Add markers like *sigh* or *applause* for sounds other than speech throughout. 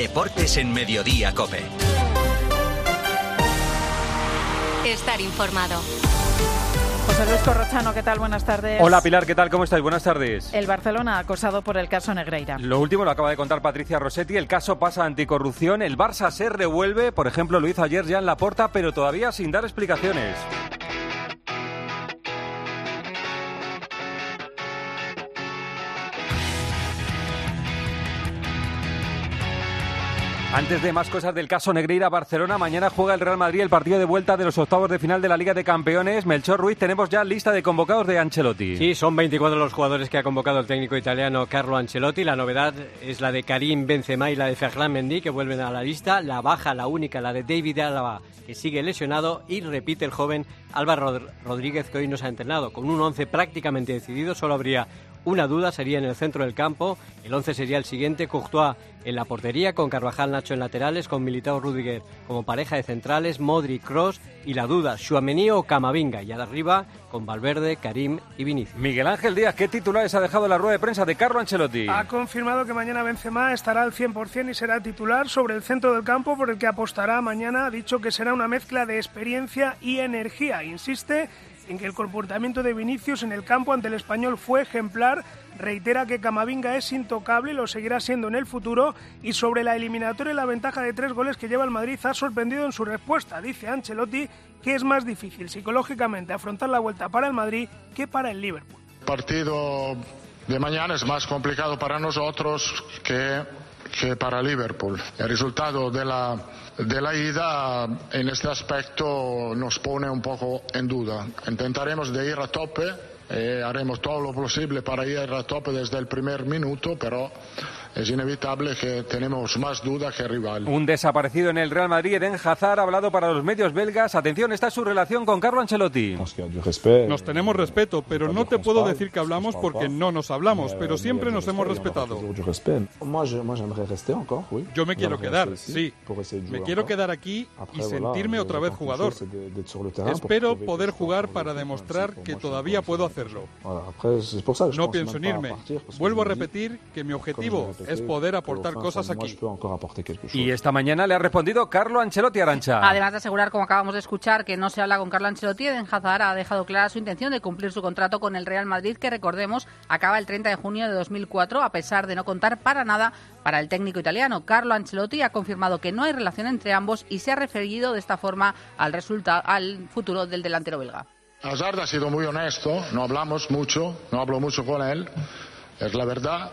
Deportes en Mediodía Cope. Estar informado. José Luis Corrochano, ¿qué tal? Buenas tardes. Hola Pilar, ¿qué tal? ¿Cómo estáis? Buenas tardes. El Barcelona acosado por el caso Negreira. Lo último lo acaba de contar Patricia Rossetti. El caso pasa a anticorrupción. El Barça se revuelve. Por ejemplo, lo hizo ayer ya en la porta, pero todavía sin dar explicaciones. Antes de más cosas del caso Negreira Barcelona, mañana juega el Real Madrid el partido de vuelta de los octavos de final de la Liga de Campeones. Melchor Ruiz, tenemos ya lista de convocados de Ancelotti. Sí, son 24 los jugadores que ha convocado el técnico italiano Carlo Ancelotti. La novedad es la de Karim Benzema y la de Ferland Mendy que vuelven a la lista. La baja, la única, la de David Alaba que sigue lesionado y repite el joven Álvaro Rodríguez que hoy nos ha entrenado. Con un 11 prácticamente decidido, solo habría una duda sería en el centro del campo. El 11 sería el siguiente: Courtois en la portería, con Carvajal Nacho en laterales, con Militao Rudiger como pareja de centrales, Modric Cross y la duda: Schuamení o Camavinga. Y arriba, con Valverde, Karim y Vinicius. Miguel Ángel Díaz, ¿qué titulares ha dejado la rueda de prensa de Carlo Ancelotti? Ha confirmado que mañana Benzema estará al 100% y será titular sobre el centro del campo por el que apostará mañana. Ha dicho que será una mezcla de experiencia y energía. Insiste en que el comportamiento de Vinicius en el campo ante el español fue ejemplar, reitera que Camavinga es intocable lo seguirá siendo en el futuro y sobre la eliminatoria y la ventaja de tres goles que lleva el Madrid ha sorprendido en su respuesta. Dice Ancelotti que es más difícil psicológicamente afrontar la vuelta para el Madrid que para el Liverpool. El partido de mañana es más complicado para nosotros que, que para Liverpool. El resultado de la de la ida en este aspecto nos pone un poco en duda. Intentaremos de ir a tope, eh, haremos todo lo posible para ir a tope desde el primer minuto, pero es inevitable que tenemos más duda que rival. Un desaparecido en el Real Madrid, Eden Hazard, ha hablado para los medios belgas. Atención, está su relación con Carlo Ancelotti. Nos tenemos respeto, pero no te puedo decir que hablamos porque no nos hablamos, pero siempre nos hemos respetado. Yo me quiero quedar, sí. Me quiero quedar aquí y sentirme otra vez jugador. Espero poder jugar para demostrar que todavía puedo hacerlo. No pienso en irme. Vuelvo a repetir que mi objetivo es poder aportar cosas aquí. Y esta mañana le ha respondido Carlo Ancelotti Arancha. Además de asegurar, como acabamos de escuchar, que no se habla con Carlo Ancelotti, Eden Hazard ha dejado clara su intención de cumplir su contrato con el Real Madrid, que recordemos acaba el 30 de junio de 2004, a pesar de no contar para nada para el técnico italiano. Carlo Ancelotti ha confirmado que no hay relación entre ambos y se ha referido de esta forma al resultado, al futuro del delantero belga. Hazard ha sido muy honesto, no hablamos mucho, no hablo mucho con él, es la verdad.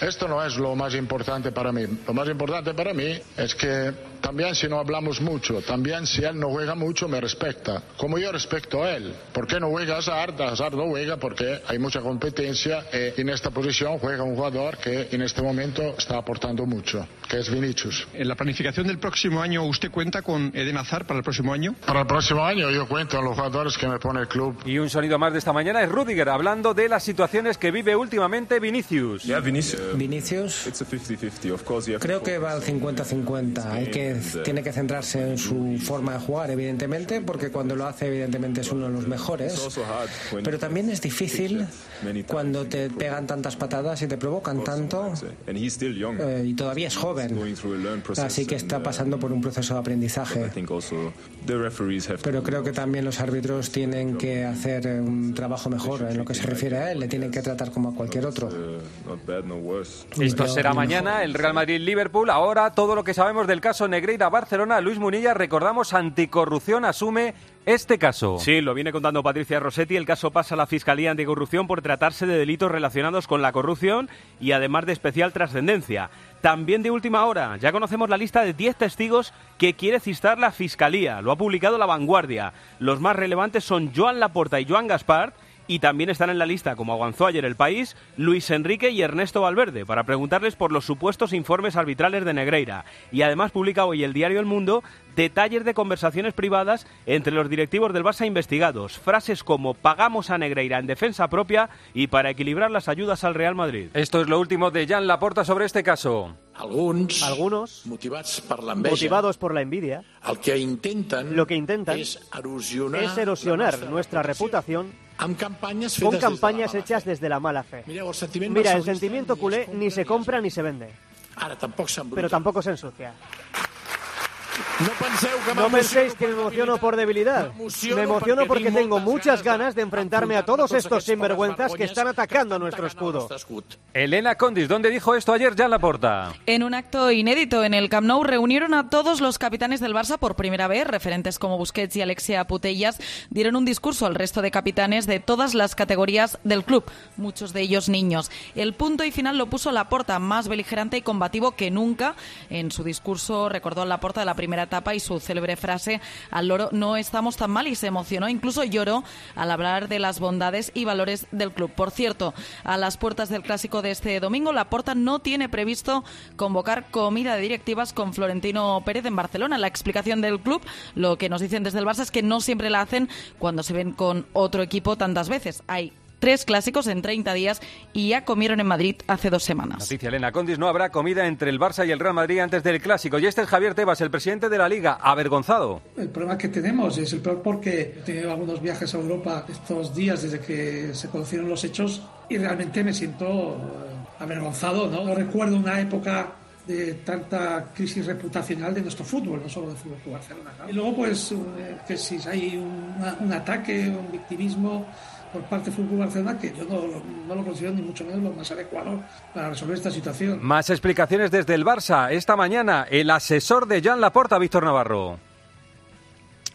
Esto no es lo más importante para mí. Lo más importante para mí es que también si no hablamos mucho, también si él no juega mucho, me respeta. Como yo respeto a él. ¿Por qué no juega Hazard? Hazard no juega porque hay mucha competencia y en esta posición juega un jugador que en este momento está aportando mucho, que es Vinicius. En la planificación del próximo año, ¿usted cuenta con Eden Hazard para el próximo año? Para el próximo año yo cuento con los jugadores que me pone el club. Y un sonido más de esta mañana es Rudiger, hablando de las situaciones que vive últimamente Vinicius. Vinicius, creo que va al 50-50. Hay que tiene que centrarse en su forma de jugar, evidentemente, porque cuando lo hace, evidentemente es uno de los mejores. Pero también es difícil cuando te pegan tantas patadas y te provocan tanto. Eh, y todavía es joven. Así que está pasando por un proceso de aprendizaje. Pero creo que también los árbitros tienen que hacer un trabajo mejor en lo que se refiere a él. Le tienen que tratar como a cualquier otro. Esto será mañana, el Real Madrid-Liverpool. Ahora todo lo que sabemos del caso Negreira-Barcelona. Luis Munilla, recordamos, anticorrupción asume este caso. Sí, lo viene contando Patricia Rossetti. El caso pasa a la Fiscalía Anticorrupción por tratarse de delitos relacionados con la corrupción y además de especial trascendencia. También de última hora, ya conocemos la lista de 10 testigos que quiere cistar la Fiscalía. Lo ha publicado La Vanguardia. Los más relevantes son Joan Laporta y Joan Gaspar y también están en la lista, como avanzó ayer el país, Luis Enrique y Ernesto Valverde, para preguntarles por los supuestos informes arbitrales de Negreira. Y además publica hoy el diario El Mundo detalles de conversaciones privadas entre los directivos del Barça investigados, frases como pagamos a Negreira en defensa propia y para equilibrar las ayudas al Real Madrid. Esto es lo último de Jan Laporta sobre este caso. Algunos, Algunos motivados por la envidia, motivados por la envidia el que intentan, lo que intentan es erosionar, es erosionar nuestra reputación fetes campañas hechas desde la mala fe. Mira, el sentimiento culé ni se compra ni se vende. Pero tampoco se ensucia. No penséis que me emociono por debilidad. Me emociono porque tengo muchas ganas de enfrentarme a todos estos sinvergüenzas que están atacando nuestro escudo. Elena Condis, ¿dónde dijo esto ayer la Laporta? En un acto inédito en el Camp Nou reunieron a todos los capitanes del Barça por primera vez. Referentes como Busquets y Alexia Putellas dieron un discurso al resto de capitanes de todas las categorías del club, muchos de ellos niños. El punto y final lo puso Laporta, más beligerante y combativo que nunca. En su discurso recordó Laporta de la primera etapa y su célebre frase al loro no estamos tan mal y se emocionó, incluso lloró al hablar de las bondades y valores del club. Por cierto, a las puertas del clásico de este domingo, la Porta no tiene previsto convocar comida de directivas con Florentino Pérez en Barcelona. La explicación del club, lo que nos dicen desde el Barça es que no siempre la hacen cuando se ven con otro equipo tantas veces. Hay tres clásicos en 30 días y ya comieron en Madrid hace dos semanas. Noticia Elena Condis, no habrá comida entre el Barça y el Real Madrid antes del clásico. Y este es Javier Tebas, el presidente de la Liga, avergonzado. El problema que tenemos es el peor porque he tenido algunos viajes a Europa estos días desde que se conocieron los hechos y realmente me siento eh, avergonzado. No, no recuerdo una época de tanta crisis reputacional de nuestro fútbol, no solo del Fútbol de Barcelona. Y luego, pues, eh, que si hay un, un ataque, un victimismo por parte del Fútbol Barcelona que yo no, lo considero ni mucho menos lo más adecuado para resolver esta situación. Más explicaciones desde el Barça. Esta mañana, el asesor de Joan Laporta, Víctor Navarro.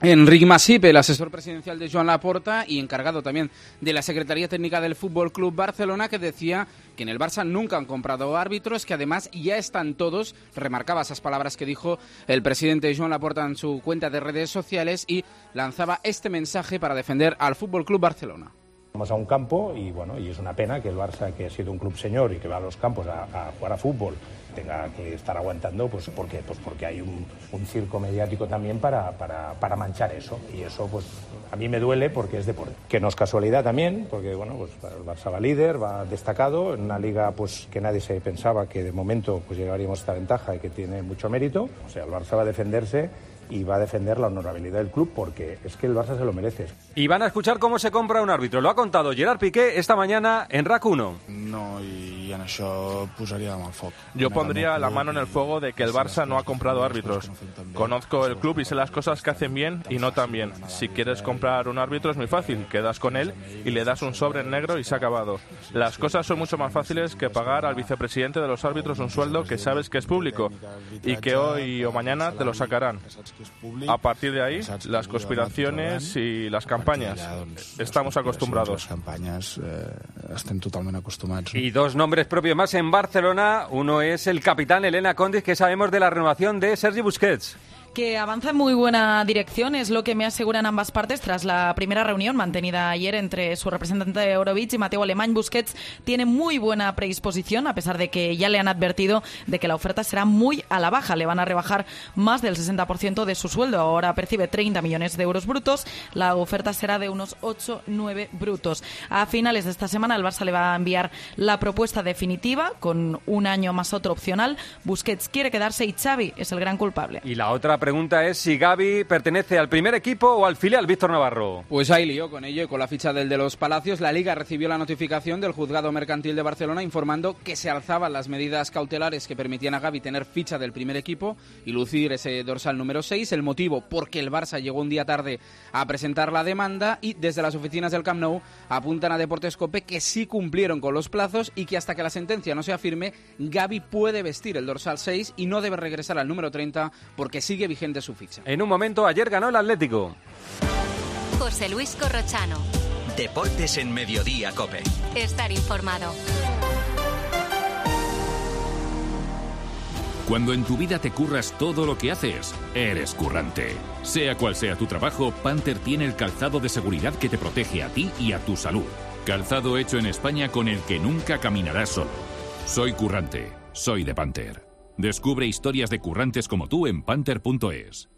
Enrique Masip, el asesor presidencial de Joan Laporta y encargado también de la Secretaría Técnica del Fútbol Club Barcelona, que decía que en el Barça nunca han comprado árbitros, que además ya están todos, remarcaba esas palabras que dijo el presidente Joan Laporta en su cuenta de redes sociales y lanzaba este mensaje para defender al Fútbol Club Barcelona. Vamos a un campo y bueno, y es una pena que el Barça, que ha sido un club señor y que va a los campos a, jugar a fútbol, tenga que estar aguantando, pues porque, pues porque hay un, circo mediático también para, para, manchar eso. Y eso, pues a mí me duele porque es deporte. Que no es casualidad también, porque bueno, pues el Barça va líder, va destacado, en una liga pues que nadie se pensaba que de momento pues llegaríamos a esta ventaja y que tiene mucho mérito. O sea, el Barça va a defenderse y va a defender la honorabilidad del club porque es que el Barça se lo merece. Y van a escuchar cómo se compra un árbitro. Lo ha contado Gerard Piqué esta mañana en RAC 1. No, y en eso pusaría mal foco. Yo pondría la mano en el fuego de que el Barça no ha comprado árbitros. Conozco el club y sé las cosas que hacen bien y no tan bien. Si quieres comprar un árbitro es muy fácil. Quedas con él y le das un sobre en negro y se ha acabado. Las cosas son mucho más fáciles que pagar al vicepresidente de los árbitros un sueldo que sabes que es público y que hoy o mañana te lo sacarán. A partir de ahí, las conspiraciones y las campañas. Estamos acostumbrados. campañas eh, estén totalmente acostumbrados. Y dos nombres propios más en Barcelona. Uno es el capitán Elena Condis, que sabemos de la renovación de Sergi Busquets que avanza en muy buena dirección, es lo que me aseguran ambas partes tras la primera reunión mantenida ayer entre su representante de Eurovich y Mateo Alemán. Busquets tiene muy buena predisposición, a pesar de que ya le han advertido de que la oferta será muy a la baja. Le van a rebajar más del 60% de su sueldo. Ahora percibe 30 millones de euros brutos. La oferta será de unos 8-9 brutos. A finales de esta semana el Barça le va a enviar la propuesta definitiva con un año más otro opcional. Busquets quiere quedarse y Xavi es el gran culpable. Y la otra pregunta es si Gaby pertenece al primer equipo o al filial Víctor Navarro. Pues ahí lío con ello y con la ficha del de los Palacios. La Liga recibió la notificación del Juzgado Mercantil de Barcelona informando que se alzaban las medidas cautelares que permitían a Gaby tener ficha del primer equipo y lucir ese dorsal número 6. El motivo porque el Barça llegó un día tarde a presentar la demanda y desde las oficinas del Camp Nou apuntan a Deportes Cope que sí cumplieron con los plazos y que hasta que la sentencia no sea firme, Gaby puede vestir el dorsal 6 y no debe regresar al número 30 porque sigue vigente su ficha. En un momento, ayer ganó el Atlético. José Luis Corrochano. Deportes en Mediodía, Cope. Estar informado. Cuando en tu vida te curras todo lo que haces, eres currante. Sea cual sea tu trabajo, Panther tiene el calzado de seguridad que te protege a ti y a tu salud. Calzado hecho en España con el que nunca caminarás solo. Soy currante. Soy de Panther. Descubre historias de currantes como tú en panther.es.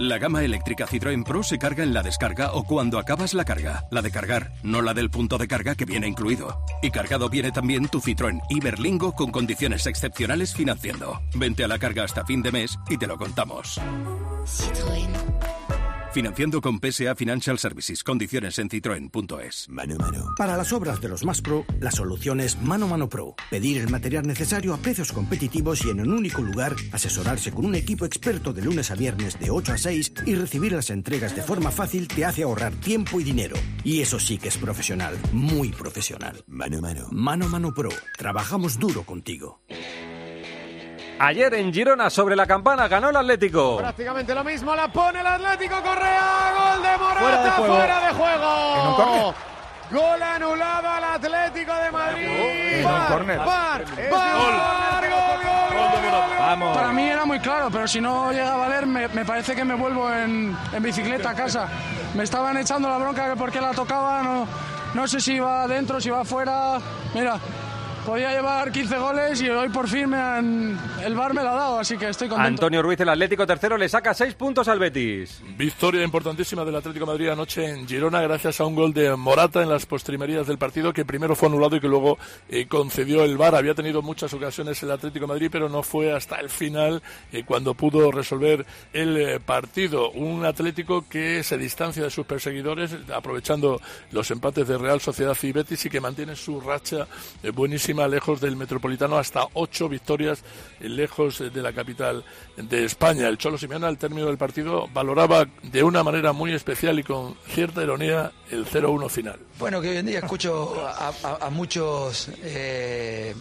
La gama eléctrica Citroën Pro se carga en la descarga o cuando acabas la carga. La de cargar, no la del punto de carga que viene incluido. Y cargado viene también tu Citroën Iberlingo con condiciones excepcionales financiando. Vente a la carga hasta fin de mes y te lo contamos. Citroën. Financiando con PSA Financial Services. Condiciones en citroen.es. Mano Mano. Para las obras de los más pro, la solución es Mano Mano Pro. Pedir el material necesario a precios competitivos y en un único lugar, asesorarse con un equipo experto de lunes a viernes de 8 a 6 y recibir las entregas de forma fácil te hace ahorrar tiempo y dinero. Y eso sí que es profesional, muy profesional. Mano Mano. Mano Mano Pro. Trabajamos duro contigo. Ayer en Girona sobre la campana ganó el Atlético. Prácticamente lo mismo, la pone el Atlético Correa, gol de Morata, fuera de juego. Gol anulado al Atlético de Madrid. Bar, bar, Vamos. Para mí era muy claro, pero si no llega a valer, me, me parece que me vuelvo en, en, bicicleta a casa. Me estaban echando la bronca que porque la tocaba, no, no sé si iba adentro, si iba afuera. Mira, podía llevar 15 goles y hoy por fin me han, el bar me lo ha dado, así que estoy contento. Antonio Ruiz, el Atlético tercero, le saca 6 puntos al Betis. Victoria importantísima del Atlético de Madrid anoche en Girona gracias a un gol de Morata en las postrimerías del partido que primero fue anulado y que luego eh, concedió el bar. Había tenido muchas ocasiones el Atlético de Madrid, pero no fue hasta el final eh, cuando pudo resolver el eh, partido. Un Atlético que se distancia de sus perseguidores aprovechando los empates de Real Sociedad y Betis y que mantiene su racha buenísima lejos del Metropolitano, hasta ocho victorias lejos de la capital de España. El Cholo Simeone al término del partido valoraba de una manera muy especial y con cierta ironía el 0-1 final. Bueno, que hoy en día escucho a, muchos eh,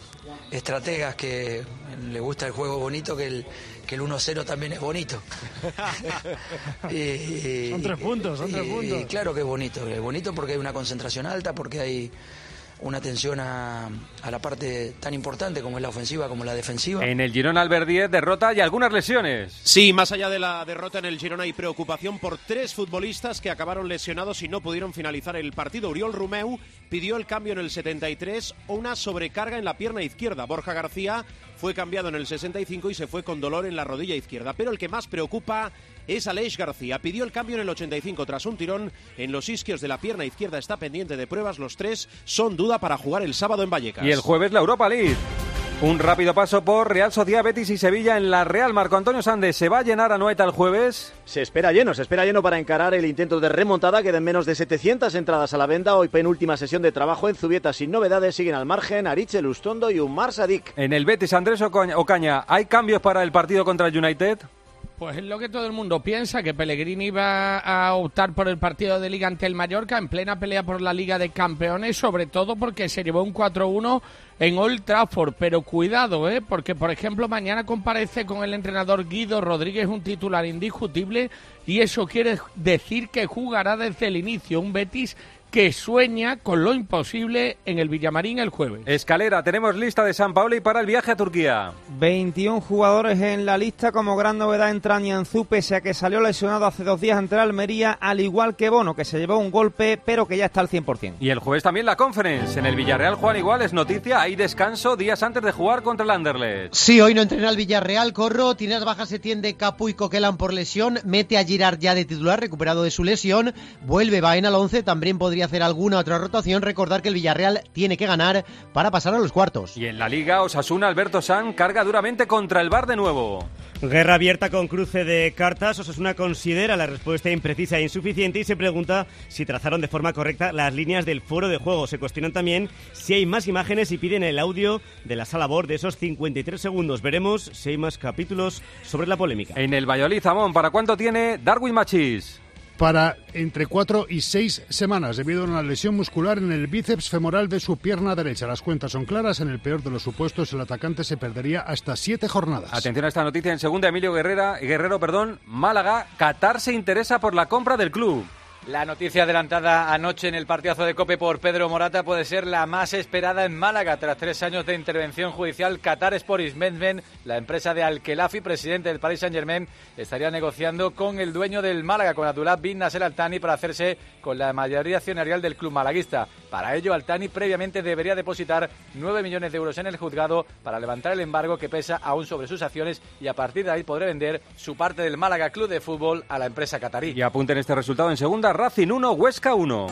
estrategas que le gusta el juego bonito, que el, que el 1-0 también es bonito. *laughs* y, son tres puntos, son tres puntos. claro que es bonito, es bonito porque hay una concentración alta, porque hay una atención a, a, la parte tan importante como es la ofensiva como la defensiva. En el Girona Albert 10 derrota y algunas lesiones. Sí, más allá de la derrota en el Girona hay preocupación por tres futbolistas que acabaron lesionados y no pudieron finalizar el partido. Uriol Rumeu pidió el cambio en el 73 o una sobrecarga en la pierna izquierda. Borja García fue cambiado en el 65 y se fue con dolor en la rodilla izquierda. Pero el que más preocupa es Aleix García. Pidió el cambio en el 85 tras un tirón en los isquios de la pierna izquierda. Está pendiente de pruebas. Los tres son duda para jugar el sábado en Vallecas. Y el jueves la Europa League. Un rápido paso por Real Sociedad Betis y Sevilla en la Real. Marco Antonio Sández, ¿se va a llenar a Noeta el jueves? Se espera lleno, se espera lleno para encarar el intento de remontada. Quedan menos de 700 entradas a la venta. Hoy penúltima sesión de trabajo en Zubieta sin novedades. Siguen al margen Ariche Lustondo y Umar Sadik. En el Betis, Andrés Ocaña, ¿hay cambios para el partido contra el United? Pues es lo que todo el mundo piensa, que Pellegrini va a optar por el partido de Liga ante el Mallorca en plena pelea por la Liga de Campeones, sobre todo porque se llevó un 4-1 en Old Trafford. Pero cuidado, ¿eh? porque por ejemplo mañana comparece con el entrenador Guido Rodríguez un titular indiscutible y eso quiere decir que jugará desde el inicio un Betis que sueña con lo imposible en el Villamarín el jueves. Escalera, tenemos lista de San Paolo y para el viaje a Turquía. 21 jugadores en la lista, como gran novedad entra Nianzú, pese a que salió lesionado hace dos días ante Almería, al igual que Bono, que se llevó un golpe, pero que ya está al 100%. Y el jueves también la conference. En el Villarreal Juan igual es noticia, hay descanso días antes de jugar contra el Anderlecht. Sí, hoy no entrena el Villarreal, Corro, tiene las bajas se tiende Capu y Coquelan por lesión, mete a Girard ya de titular, recuperado de su lesión, vuelve Baena al 11, también podría hacer alguna otra rotación. Recordar que el Villarreal tiene que ganar para pasar a los cuartos. Y en la Liga, Osasuna, Alberto San carga duramente contra el Bar de nuevo. Guerra abierta con cruce de cartas. Osasuna considera la respuesta imprecisa e insuficiente y se pregunta si trazaron de forma correcta las líneas del foro de juego. Se cuestionan también si hay más imágenes y piden el audio de la sala BOR de esos 53 segundos. Veremos si hay más capítulos sobre la polémica. En el Valladolid, Zamón, ¿para cuánto tiene Darwin Machis? Para entre cuatro y seis semanas debido a una lesión muscular en el bíceps femoral de su pierna derecha. Las cuentas son claras. En el peor de los supuestos, el atacante se perdería hasta siete jornadas. Atención a esta noticia en segunda, Emilio Guerrera, Guerrero, perdón, Málaga, Qatar se interesa por la compra del club. La noticia adelantada anoche en el partidazo de Cope por Pedro Morata puede ser la más esperada en Málaga. Tras tres años de intervención judicial, Qatar Sport Investment, la empresa de Al-Khelafi, presidente del Paris Saint-Germain, estaría negociando con el dueño del Málaga, con Abdullah bin Nasser Al-Thani, para hacerse con la mayoría accionarial del club malaguista. Para ello, Al-Thani previamente debería depositar 9 millones de euros en el juzgado para levantar el embargo que pesa aún sobre sus acciones y a partir de ahí podrá vender su parte del Málaga Club de Fútbol a la empresa catarí. Y apunten este resultado en segunda Racing 1, Huesca 1.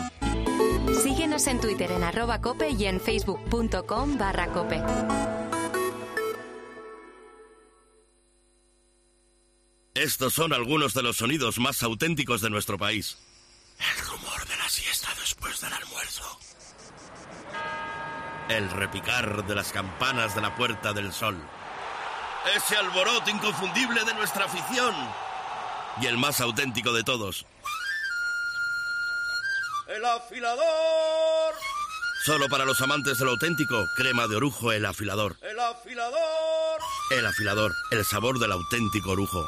Síguenos en Twitter en arroba cope y en facebook.com barra cope. Estos son algunos de los sonidos más auténticos de nuestro país. El rumor de la siesta después del almuerzo. El repicar de las campanas de la Puerta del Sol. Ese alboroto inconfundible de nuestra afición. Y el más auténtico de todos. ¡El afilador! Solo para los amantes del auténtico, crema de orujo el afilador. ¡El afilador! El afilador, el sabor del auténtico orujo.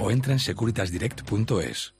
o entra en securitasdirect.es.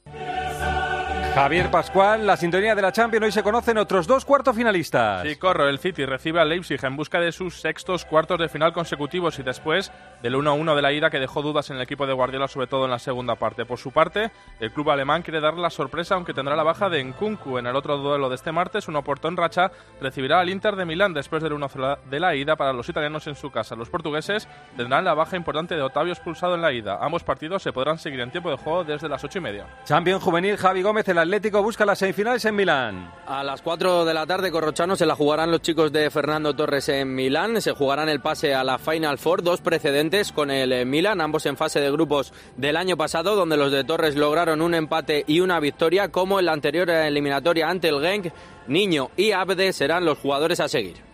Javier Pascual, la sintonía de la Champions. Hoy se conocen otros dos cuartos finalistas. Sí, corro. El City recibe al Leipzig en busca de sus sextos cuartos de final consecutivos y después del 1-1 de la ida que dejó dudas en el equipo de Guardiola, sobre todo en la segunda parte. Por su parte, el club alemán quiere darle la sorpresa, aunque tendrá la baja de Nkunku. En el otro duelo de este martes, un oporto en racha recibirá al Inter de Milán después del 1 de la ida para los italianos en su casa. Los portugueses tendrán la baja importante de Otavio expulsado en la ida. Ambos partidos se podrán seguir en tiempo de juego desde las 8 y media. Champion juvenil Javi Gómez, el Atlético busca las semifinales en Milán. A las 4 de la tarde, Corrochano, se la jugarán los chicos de Fernando Torres en Milán. Se jugarán el pase a la Final Four, dos precedentes con el eh, Milán, ambos en fase de grupos del año pasado, donde los de Torres lograron un empate y una victoria, como en la anterior eliminatoria ante el Genk. Niño y Abde serán los jugadores a seguir.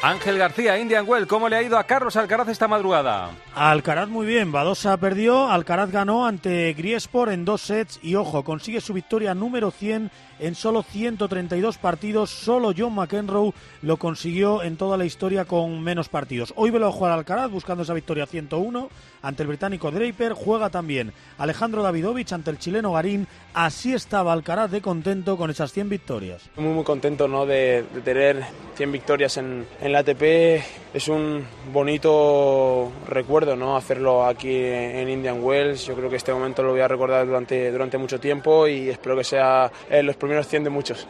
Ángel García, Indian Well, ¿cómo le ha ido a Carlos Alcaraz esta madrugada? Alcaraz muy bien, Badosa perdió, Alcaraz ganó ante Griesport en dos sets y ojo, consigue su victoria número 100 en solo 132 partidos. Solo John McEnroe lo consiguió en toda la historia con menos partidos. Hoy velo a jugar Alcaraz buscando esa victoria 101 ante el británico Draper. Juega también Alejandro Davidovich ante el chileno Garín. Así estaba Alcaraz de contento con esas 100 victorias. Muy, muy contento ¿no? de, tener 100 victorias en, en la ATP. Es un bonito recuerdo ¿no? hacerlo aquí en Indian Wells. Yo creo que este momento lo voy a recordar durante, durante mucho tiempo y espero que sea en los primeros 100 de muchos.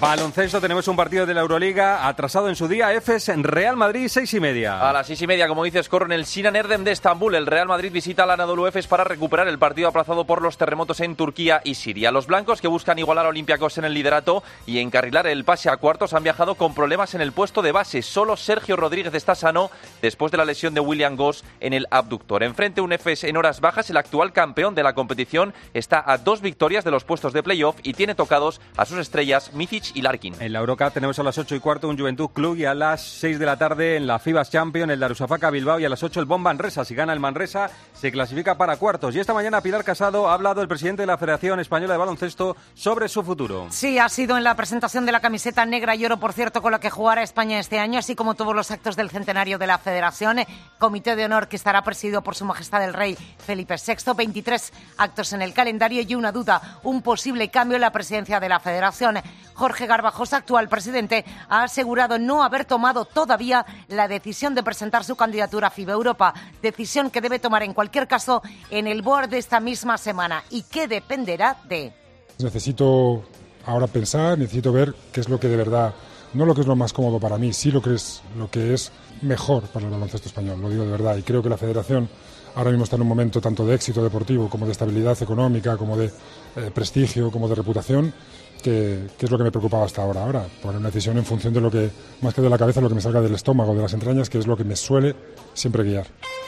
Baloncesto, tenemos un partido de la Euroliga atrasado en su día. EFES en Real Madrid, seis y media. A las seis y media, como dices, corre en el Sinan Erdem de Estambul. El Real Madrid visita al Anadolu Efes para recuperar el partido aplazado por los terremotos en Turquía y Siria. Los blancos que buscan igualar a Olympiacos en el liderato y encarrilar el pase a cuartos han viajado con problemas en el puesto de base. Solo Sergio Rodríguez está sano después de la lesión de William Goss en el abductor. Enfrente un Efes en horas bajas, el actual campeón de la competición está a dos victorias de los puestos de playoff y tiene tocados a sus estrellas y Larkin. En la Eurocup tenemos a las 8 y cuarto un Juventud Club y a las 6 de la tarde en la FIBAS Champion el Darusafaka Bilbao y a las 8 el Bomba Manresa. Si gana el Manresa se clasifica para cuartos. Y esta mañana Pilar Casado ha hablado el presidente de la Federación Española de Baloncesto sobre su futuro. Sí, ha sido en la presentación de la camiseta negra y oro, por cierto, con la que jugará España este año, así como todos los actos del centenario de la Federación. Comité de honor que estará presidido por su majestad el rey Felipe VI. 23 actos en el calendario y una duda, un posible cambio en la presidencia de la Federación. Jorge Garbajosa, actual presidente, ha asegurado no haber tomado todavía la decisión de presentar su candidatura a FIBA Europa, decisión que debe tomar en cualquier caso en el board de esta misma semana. Y que dependerá de. Necesito ahora pensar, necesito ver qué es lo que de verdad, no lo que es lo más cómodo para mí, sí lo que es lo que es mejor para el baloncesto español, lo digo de verdad, y creo que la federación ahora mismo está en un momento tanto de éxito deportivo como de estabilidad económica, como de eh, prestigio, como de reputación, que, es lo que me preocupaba hasta ahora. Ahora, poner una decisión en función de lo que, más que de la cabeza, lo que me salga del estómago, de las entrañas, que es lo que me suele siempre guiar.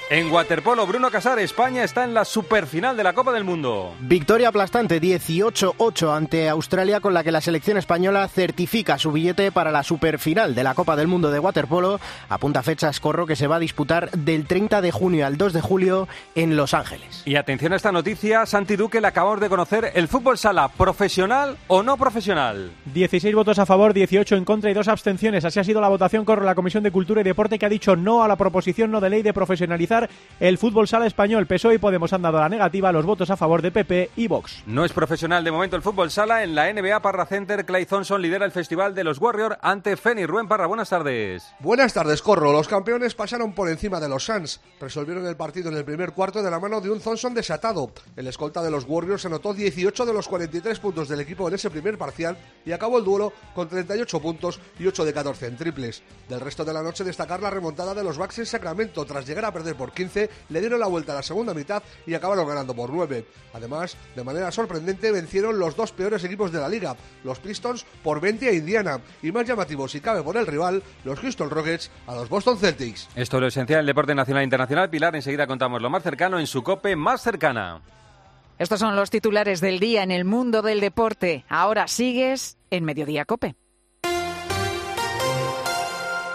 En waterpolo, Bruno Casar, España está en la superfinal de la Copa del Mundo. Victoria aplastante 18-8 ante Australia con la que la selección española certifica su billete para la superfinal de la Copa del Mundo de waterpolo. Apunta fecha Escorro que se va a disputar del 30 de junio al 2 de julio en Los Ángeles. Y atención a esta noticia, Santi Duque le acabamos de conocer el fútbol sala, profesional o no profesional. 16 votos a favor, 18 en contra y dos abstenciones. Así ha sido la votación con la Comisión de Cultura y Deporte que ha dicho no a la proposición no de ley de profesionalizar el fútbol sala español. PSOE y Podemos han dado la negativa a los votos a favor de PP y Vox. No es profesional de momento el fútbol sala. En la NBA Parra Center, Clay Thompson lidera el festival de los Warriors ante Feni. Rubén Parra, buenas tardes. Buenas tardes, Corro. Los campeones pasaron por encima de los Suns. Resolvieron el partido en el primer cuarto de la mano de un Thompson desatado. El escolta de los Warriors anotó 18 de los 43 puntos del equipo en ese primer parcial y acabó el duelo con 38 puntos y 8 de 14 en triples. Del resto de la noche destacar la remontada de los Bucks en Sacramento. Tras llegar a perder por 15, le dieron la vuelta a la segunda mitad y acabaron ganando por 9. Además, de manera sorprendente vencieron los dos peores equipos de la liga, los Pistons por 20 a Indiana y más llamativo si cabe por el rival, los Houston Rockets a los Boston Celtics. Esto es lo esencial del deporte nacional e internacional. Pilar, enseguida contamos lo más cercano en su cope más cercana. Estos son los titulares del día en el mundo del deporte. Ahora sigues en Mediodía Cope.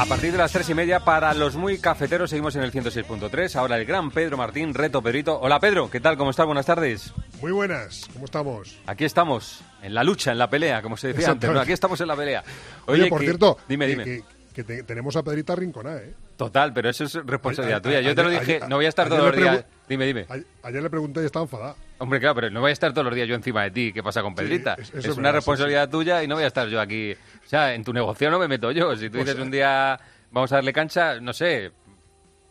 A partir de las tres y media, para los muy cafeteros, seguimos en el 106.3. Ahora el gran Pedro Martín, reto Pedrito. Hola Pedro, ¿qué tal? ¿Cómo estás? Buenas tardes. Muy buenas, ¿cómo estamos? Aquí estamos, en la lucha, en la pelea, como se decía antes. ¿no? Aquí estamos en la pelea. Oye, por que- cierto, dime, que- dime. Que, que te- tenemos a Pedrita Rinconá, ¿eh? Total, pero eso es responsabilidad Ayer- tuya. Yo te lo dije, ayer- no voy a estar todos los días. Dime, dime. Ayer le pregunté y estaba enfadada. Hombre, claro, pero no voy a estar todos los días yo encima de ti. ¿Qué pasa con Pedrita? es- eso es es una responsabilidad tuya y no voy a estar yo aquí. O sea, en tu negocio no me meto yo. Si tú Pues, dices eh. un día vamos a darle cancha, no sé,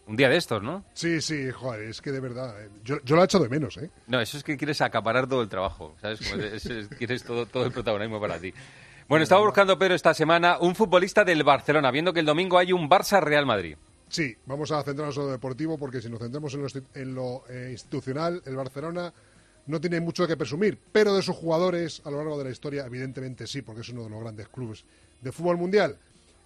un día de estos, ¿no? Sí, sí, joder, es que de verdad. eh, Yo, yo la echo de menos, ¿eh? No, eso es que quieres acaparar todo el trabajo, ¿sabes? Como *laughs* es- es- quieres todo, todo el protagonismo para ti. Bueno, estaba buscando, Pedro, esta semana un futbolista del Barcelona, viendo que el domingo hay un Barça-Real Madrid. Sí, vamos a centrarnos en lo deportivo porque si nos centramos en lo, eh, institucional, el Barcelona no tiene mucho que presumir, pero de sus jugadores a lo largo de la historia, evidentemente sí, porque es uno de los grandes clubes de fútbol mundial.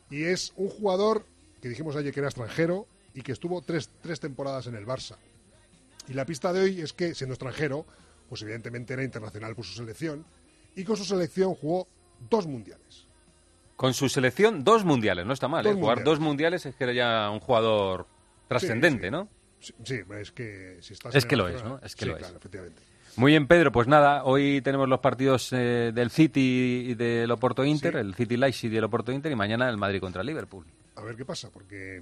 Y es un jugador que dijimos ayer que era extranjero y que estuvo tres, tres temporadas en el Barça. Y la pista de hoy es que, siendo extranjero, pues evidentemente era internacional por su selección y con su selección jugó dos mundiales. Con su selección, dos mundiales, no está mal, ¿eh? Jugar mundiales. dos mundiales es que era ya un jugador trascendente, sí. ¿no? Sí, sí, es que si estás Es que lo es, ¿no? Es que lo es. efectivamente. Muy bien, Pedro. Pues nada, hoy tenemos los partidos eh, del City y del Oporto Inter, el City Leipzig y el Oporto Inter, y mañana el Madrid contra el Liverpool. A ver qué pasa, porque,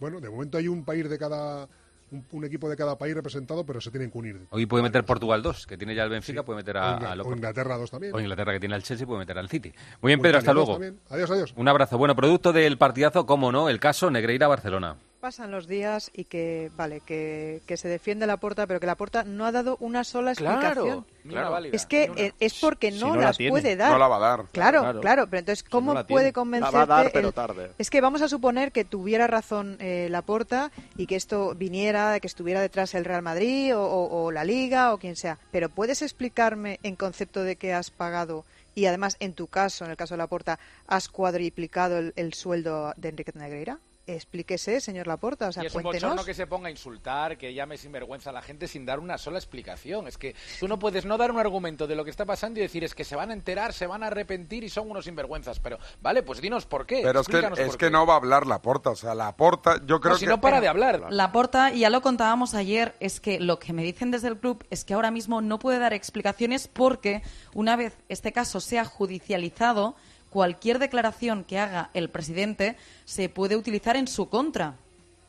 bueno, de momento hay un país de cada, un, un equipo de cada país representado, pero se tienen que unir. Hoy puede meter Portugal 2, que tiene ya el Benfica, puede meter a, o. Inglaterra 2 también. O Inglaterra, que tiene al Chelsea, puede meter al City. Muy bien, Pedro, hasta luego. también. Adiós, adiós. Un abrazo. Bueno, producto del partidazo, cómo no, el caso Negreira-Barcelona. Pasan los días y que, vale, que, que se defiende la porta, pero que la porta no ha dado una sola Claro, explicación. una válida, Es que una. es porque Si no, la puede dar. no la va a dar. Claro, Claro. claro, pero entonces, ¿cómo puede convencerte? La va a dar, pero el- tarde. Es que vamos a suponer que tuviera razón eh, la porta y que esto viniera, que estuviera detrás el Real Madrid o, o- o la Liga o quien sea. Pero ¿puedes explicarme en concepto de que has pagado y además en tu caso, en el caso de la porta, has cuadriplicado el, el sueldo de Enrique Negreira? Explíquese, señor Laporta, o sea, y es un cuéntenos. bochorno que se ponga a insultar, que llame sinvergüenza a la gente sin dar una sola explicación. Es que tú no puedes no dar un argumento de lo que está pasando y decir es que se van a enterar, se van a arrepentir y son unos sinvergüenzas. Pero, vale, pues dinos por qué. Pero es que, es que no va a hablar la porta. O sea, la porta, yo creo si que. no para de hablar. La porta, y ya lo contábamos ayer, es que lo que me dicen desde el club es que ahora mismo no puede dar explicaciones porque una vez este caso sea judicializado, cualquier declaración que haga el presidente se puede utilizar en su contra.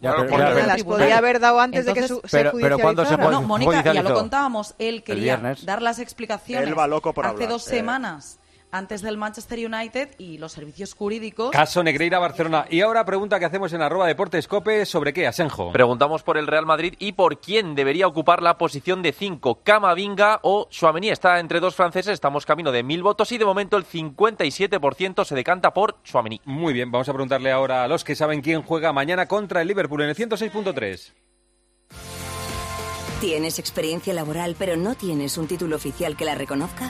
Ya, pero- Porque ya, pero- las podría haber dado antes de que su- se Pero- ¿cuándo se No, Mónica, ya lo contábamos, él El quería dar las explicaciones Él por hace hablar, dos eh. semanas antes del Manchester United y los servicios jurídicos. Caso Negreira Barcelona. Y ahora pregunta que hacemos en arroba deportescope sobre qué, Asenjo. Preguntamos por el Real Madrid y por quién debería ocupar la posición de 5, Camavinga o Chouameni. Está entre dos franceses, estamos camino de mil votos y de momento el 57% se decanta por Chouameni. Muy bien, vamos a preguntarle ahora a los que saben quién juega mañana contra el Liverpool en el 106.3. ¿Tienes experiencia laboral pero no tienes un título oficial que la reconozca?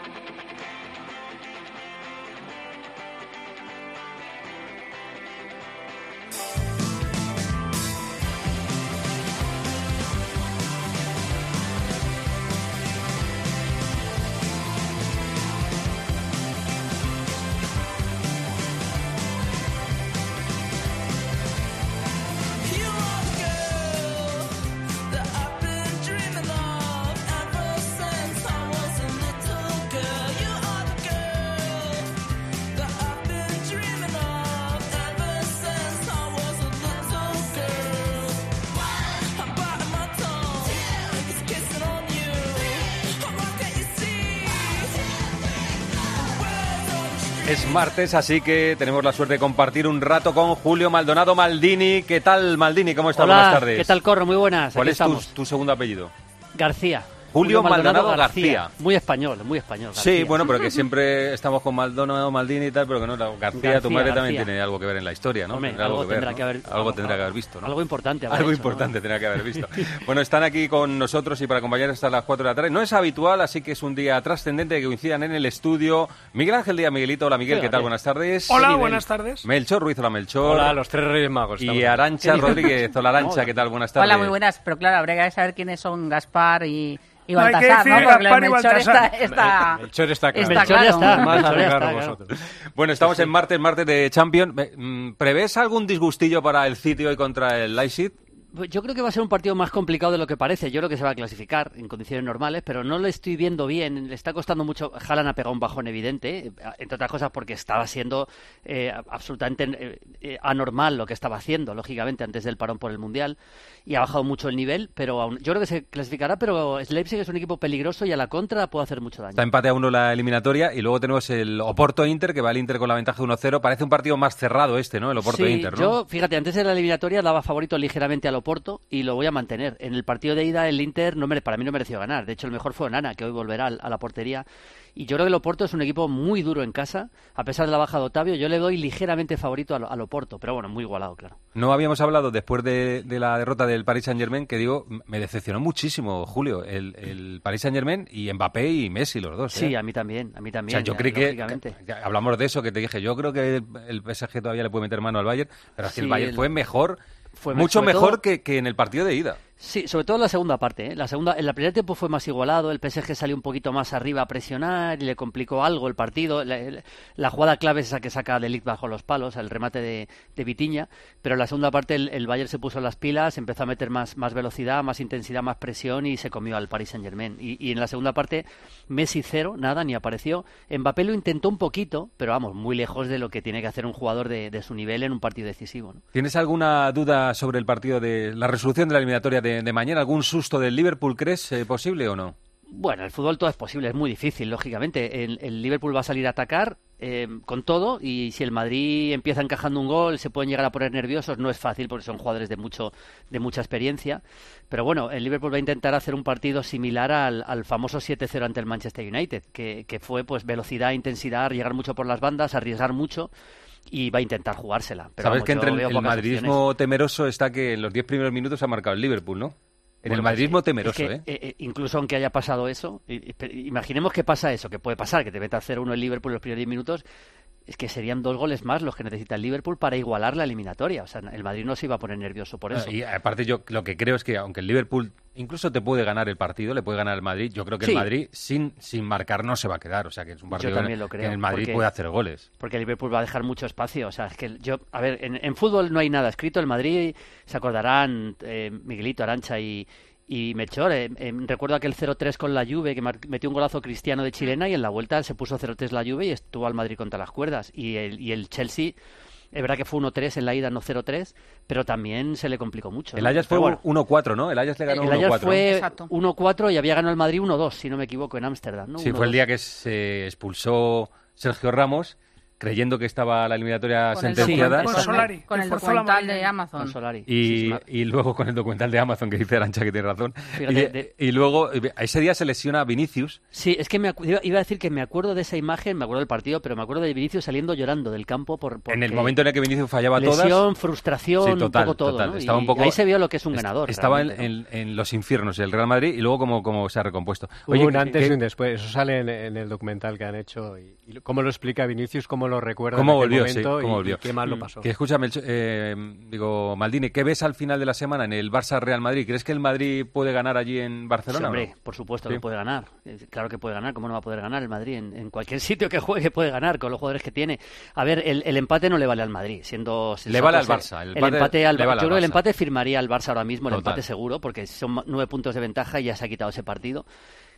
Es martes, así que tenemos la suerte de compartir un rato con Julio Maldonado Maldini. ¿Qué tal, Maldini? ¿Cómo estás? Hola, Buenas tardes. ¿qué tal, Corro? Muy buenas. ¿Cuál aquí es tu segundo apellido? García. Julio Maldonado García. Muy español, muy español. Sí, García. bueno, pero que siempre estamos con Maldonado Maldini y tal, pero que no, García, tu García, madre también tiene algo que ver en la historia, ¿no? Hombre, Tendrá algo que ver, tendrá ¿no? que haber- Algo tendrá que haber visto, ¿no? Algo importante. Algo hecho, ¿no? importante tendrá que haber visto. *laughs* bueno, están aquí con nosotros y para acompañar hasta las 4 de la tarde. No es habitual, así que es un día trascendente que coincidan en el estudio. Miguel Ángel Díaz Miguelito. Hola, Miguel, ¿qué tal? Buenas tardes. Hola, buenas tardes. Melchor Ruiz, hola, Melchor. Hola, los tres reyes magos. Y. Arancha. *laughs* Rodríguez. Hola, Arancha, ¿qué tal? Buenas tardes. Hola, muy buenas, pero claro, habría que saber quiénes son Gaspar y, y No hay que Baltasar, ¿no? Porque y Melchor está, está, Melchor está claro. está claro. está, más claro está, vosotros. Bueno, estamos en martes, martes de Champions. Mm, ¿Prevés algún disgustillo para el City hoy contra el Leipzig? Pues Yo creo que va a ser un partido más complicado de lo que parece. Yo creo que se va a clasificar en condiciones normales, pero no lo estoy viendo bien. Le está costando mucho. Haaland ha pegado un bajón evidente, eh, entre otras cosas porque estaba siendo eh, absolutamente eh, eh, anormal lo que estaba haciendo, lógicamente, antes del parón por el Mundial. Y ha bajado mucho el nivel, pero aún- yo creo que se clasificará, pero Leipzig es un equipo peligroso y a la contra puede hacer mucho daño. Está empate a uno la eliminatoria y luego tenemos el Oporto-Inter, que va el Inter con la ventaja de 1-0. Parece un partido más cerrado este, ¿no? El Oporto-Inter, Sí, ¿no? yo, fíjate, antes de la eliminatoria daba favorito ligeramente al Oporto y lo voy a mantener. En el partido de ida el Inter no mere- para mí no mereció ganar. De hecho, el mejor fue Onana, que hoy volverá a la portería. Y yo creo que el Oporto es un equipo muy duro en casa. A pesar de la baja de Otavio, yo le doy ligeramente favorito al, al Oporto. Pero bueno, muy igualado, claro. No habíamos hablado después de, de la derrota del Paris Saint-Germain, que digo, me decepcionó muchísimo, Julio, el, el Paris Saint-Germain y Mbappé y Messi, los dos. ¿eh? Sí, a mí también, a mí O también. sea, yo ya, creí que, hablamos de eso, que te dije, yo creo que el, el PSG todavía le puede meter mano al Bayern, pero es que el Bayern el- fue mejor, fue mucho mejor todo- que, que en el partido de ida. Sí, sobre todo en la segunda parte. ¿eh? La segunda, en la primer tiempo fue más igualado, el PSG salió un poquito más arriba a presionar y le complicó algo el partido. La, la- jugada clave es esa que saca de Ligt bajo los palos, el remate de, de Vitiña, pero en la segunda parte el, el Bayern se puso las pilas, empezó a meter más, más velocidad, más intensidad, más presión y se comió al Paris Saint Germain. Y, y en la segunda parte Messi cero, nada, ni apareció. Mbappé lo intentó un poquito, pero vamos, muy lejos de lo que tiene que hacer un jugador de, de su nivel en un partido decisivo. ¿no? ¿Tienes alguna duda sobre el partido de la resolución de la eliminatoria de, de mañana? ¿Algún susto del Liverpool crees eh, posible o no? Bueno, el fútbol todo es posible, es muy difícil, lógicamente. El, Liverpool va a salir a atacar eh, con todo y si el Madrid empieza encajando un gol, se pueden llegar a poner nerviosos. No es fácil porque son jugadores de mucho de mucha experiencia. Pero bueno, el Liverpool va a intentar hacer un partido similar al, al famoso 7-0 ante el Manchester United, que, que fue pues velocidad, intensidad, llegar mucho por las bandas, arriesgar mucho y va a intentar jugársela. Pero Sabes vamos, que entre el, madridismo temeroso está que en los 10 primeros minutos ha marcado el Liverpool, ¿no? En Bueno, el madridismo es temeroso, que, ¿eh? eh, incluso aunque haya pasado eso, imaginemos que pasa eso, que puede pasar, que te meta 0-1 el Liverpool en los primeros 10 minutos, es que serían dos goles más los que necesita el Liverpool para igualar la eliminatoria. O sea, el Madrid no se iba a poner nervioso por eso. Y aparte yo lo que creo es que aunque el Liverpool Incluso te puede ganar el partido, le puede ganar el Madrid. Yo creo que Sí. el Madrid sin, sin marcar no se va a quedar. O sea, que es un partido Yo también lo que creo. el Madrid porque- puede hacer goles. Porque el Liverpool va a dejar mucho espacio. O sea, es que yo, a ver, en, en fútbol no hay nada escrito. El Madrid, se acordarán, eh, Miguelito, Arancha y, y Melchor. eh, eh, recuerdo aquel 0-3 con la Juve, que metió un golazo cristiano de chilena y en la vuelta se puso 0-3 la Juve y estuvo al Madrid contra las cuerdas. Y el, y el Chelsea, es verdad que fue 1-3 en la ida, no 0-3, pero también se le complicó mucho. El ¿no? Ajax fue Pero bueno, 1-4, ¿no? El Ajax le ganó el 1-4. Ajax fue Exacto. 1-4 y había ganado el Madrid 1-2, si no me equivoco, en Ámsterdam. ¿no? Sí, fue el 1-2. día que se expulsó Sergio Ramos, creyendo que estaba la eliminatoria Con el sentenciada. documental- con el- Con el documental de Amazon. Con Solari. Y, y luego con el documental de Amazon que dice Arancha que tiene razón. Fíjate, y, de- y luego eh, ese día se lesiona Vinicius. Sí, es que me iba, a decir que me acuerdo de esa imagen, me acuerdo del partido, pero me acuerdo de Vinicius saliendo llorando del campo por En el momento en el que Vinicius fallaba lesión, todas. frustración, Sí, total, un poco todo, total. ¿no? Estaba Y un poco- ahí se vio lo que es un ganador. Estaba en, en- en los infiernos el Real Madrid y luego como, como se ha recompuesto. Hubo un ¿qué- antes y un después. Eso sale en, en el documental que han hecho. Y, y cómo lo explica Vinicius, cómo lo recuerda ¿Cómo en aquel volvió? Sí, momento cómo y- volvió. y qué mal lo pasó. Que escúchame, eh, digo, Maldini, ¿qué ves al final de la semana en el Barça-Real Madrid? ¿Crees que el Madrid puede ganar allí en Sí, Barcelona? no? hombre, por supuesto Sí. que puede ganar. Eh, Claro que puede ganar. ¿Cómo no va a poder ganar el Madrid? En, en cualquier *laughs* sitio que juegue puede ganar con los jugadores que tiene. A ver, el, el empate no le vale al Madrid, siendo Le vale al Barça, el El, empate al le vale Yo al creo que el empate firmaría al Barça ahora mismo, el Total. empate seguro, porque son nueve puntos de ventaja y ya se ha quitado ese partido.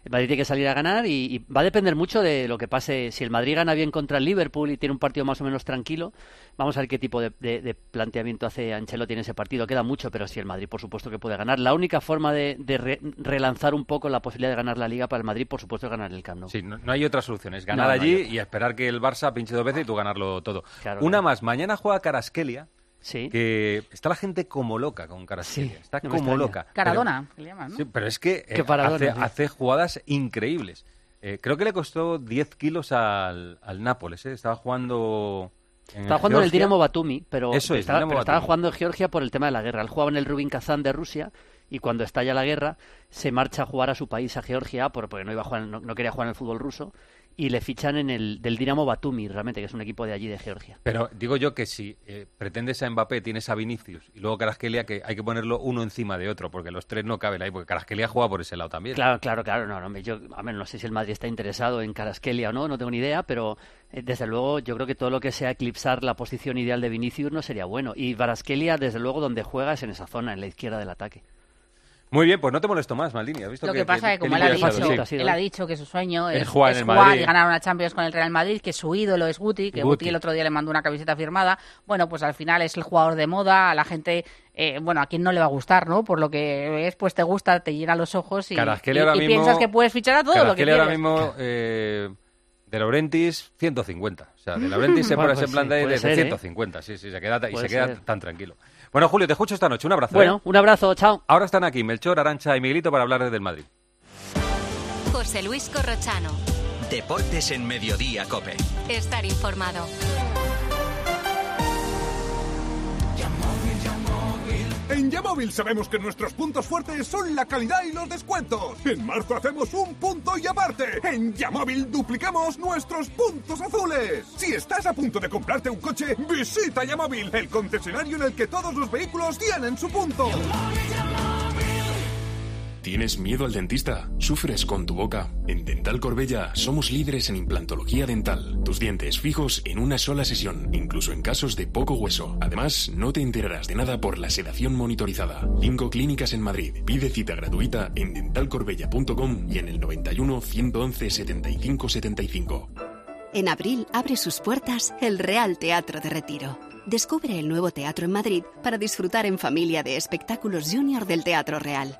El Madrid tiene que salir a ganar y, y va a depender mucho de lo que pase. Si el Madrid gana bien contra el Liverpool y tiene un partido más o menos tranquilo, vamos a ver qué tipo de, de- de planteamiento hace Ancelotti en ese partido. Queda mucho, pero sí el Madrid, por supuesto, que puede ganar. La única forma de, de re- relanzar un poco la posibilidad de ganar la Liga para el Madrid, por supuesto, es ganar el Camp Nou. Sí, no, no hay otra solución. Es ganar No, no allí y esperar que el Barça pinche dos veces y tú ganarlo todo. Claro, Una más. Mañana juega Caraskelia. Sí. Que está la gente como loca con Caraskelia. está no como loca. Caradona, que le llaman, ¿no? Sí, pero es que eh, paradona, hace, jugadas increíbles. Eh, creo que le costó 10 kilos al, al Nápoles. ¿eh? Estaba jugando. En Estaba jugando en el. Dinamo Batumi, pero, Eso es, estaba, Dinamo pero estaba jugando en Georgia por el tema de la guerra. Él jugaba en el Rubin Kazán de Rusia y cuando estalla la guerra se marcha a jugar a su país, a Georgia, por- porque no, iba a jugar, no, no quería jugar en el fútbol ruso, y le fichan en el del Dinamo Batumi, realmente, que es un equipo de allí, de Georgia. Pero digo yo que si eh, pretendes a Mbappé, tienes a Vinicius y luego Caraskelia, que hay que ponerlo uno encima de otro, porque los tres no caben ahí, porque Caraskelia juega por ese lado también. Claro, claro, claro. No, no, yo a ver, no sé si el Madrid está interesado en Caraskelia o no, no tengo ni idea, pero eh, desde luego yo creo que todo lo que sea eclipsar la posición ideal de Vinicius no sería bueno. Y Varaskelia, desde luego, donde juega es en esa zona, en la izquierda del ataque. Muy bien, pues no te molesto más, Maldini. ¿Has visto Lo que pasa es que, como él ha, dicho, él ha dicho que su sueño Es es, jugar es en el jugar Madrid. y ganar una Champions con el Real Madrid, que su ídolo es Guti, que Guti, Guti. el otro día le mandó una camiseta firmada. Bueno, pues al final es el jugador de moda, a la gente, eh, bueno, a quien no le va a gustar, ¿no? Por lo que es, pues te gusta, te llena los ojos y, Caraskelia y- ahora y mismo- piensas que puedes fichar a todo lo que quieres. ahora mismo, eh, de Laurentis, 150. O sea, de *laughs* Laurentis se Bueno, pone pues ese plan sí, de, puede de ser, ¿eh? 150. Sí, sí, se queda, y se queda tan tranquilo. Bueno, Julio, te escucho esta noche. Un abrazo. Bueno, ¿eh? un abrazo, chao. Ahora están aquí Melchor, Arancha y Miguelito para hablar del Madrid. José Luis Corrochano. Deportes en Mediodía, Cope. Estar informado. En Yamóvil sabemos que nuestros puntos fuertes son la calidad y los descuentos. En marzo hacemos un punto y aparte. En Yamóvil duplicamos nuestros puntos azules. Si estás a punto de comprarte un coche, visita Yamóvil, el concesionario en el que todos los vehículos tienen su punto. ¿Tienes miedo al dentista? ¿Sufres con tu boca? En Dental Corbella somos líderes en implantología dental. Tus dientes fijos en una sola sesión, incluso en casos de poco hueso. Además, no te enterarás de nada por la sedación monitorizada. Cinco clínicas en Madrid. Pide cita gratuita en dentalcorbella.com y en el 91 111 75 75. En abril abre sus puertas el Real Teatro de Retiro. Descubre el nuevo teatro en Madrid para disfrutar en familia de espectáculos junior del Teatro Real.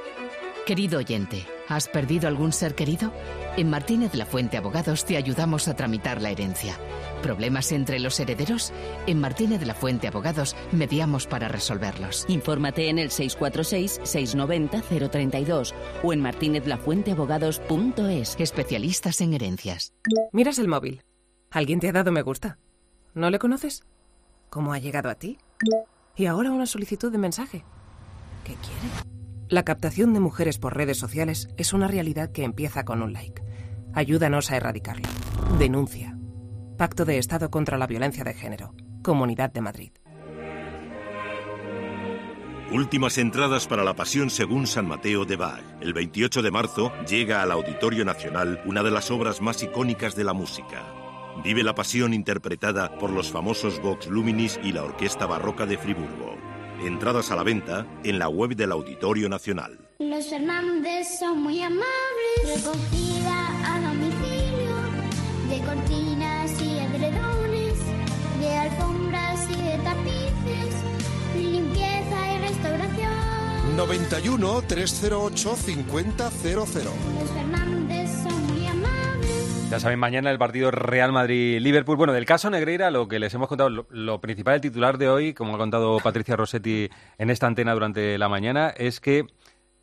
Querido oyente, ¿has perdido algún ser querido? En Martínez La Fuente Abogados te ayudamos a tramitar la herencia. ¿Problemas entre los herederos? En Martínez La Fuente Abogados mediamos para resolverlos. Infórmate en el 646-690-032 o en martinezlafuenteabogados.es. Especialistas en herencias. Miras el móvil. ¿Alguien te ha dado me gusta? ¿No le conoces? ¿Cómo ha llegado a ti? Y ahora una solicitud de mensaje. ¿Qué quiere? La captación de mujeres por redes sociales es una realidad que empieza con un like. Ayúdanos a erradicarlo. Denuncia. Pacto de Estado contra la Violencia de Género. Comunidad de Madrid. Últimas entradas para la Pasión según San Mateo de Bach. El 28 de marzo llega al Auditorio Nacional una de las obras más icónicas de la música. Vive la Pasión interpretada por los famosos Vox Luminis y la Orquesta Barroca de Friburgo. Entradas a la venta en la web del Auditorio Nacional. Los Fernández son muy amables. Recogida a domicilio de cortinas y edredones, de alfombras y de tapices, limpieza y restauración. 91 308 5000. Ya saben, mañana el partido Real Madrid-Liverpool. Bueno, del caso Negreira, lo que les hemos contado, lo, principal del titular de hoy, como ha contado Patricia Rossetti en esta antena durante la mañana, es que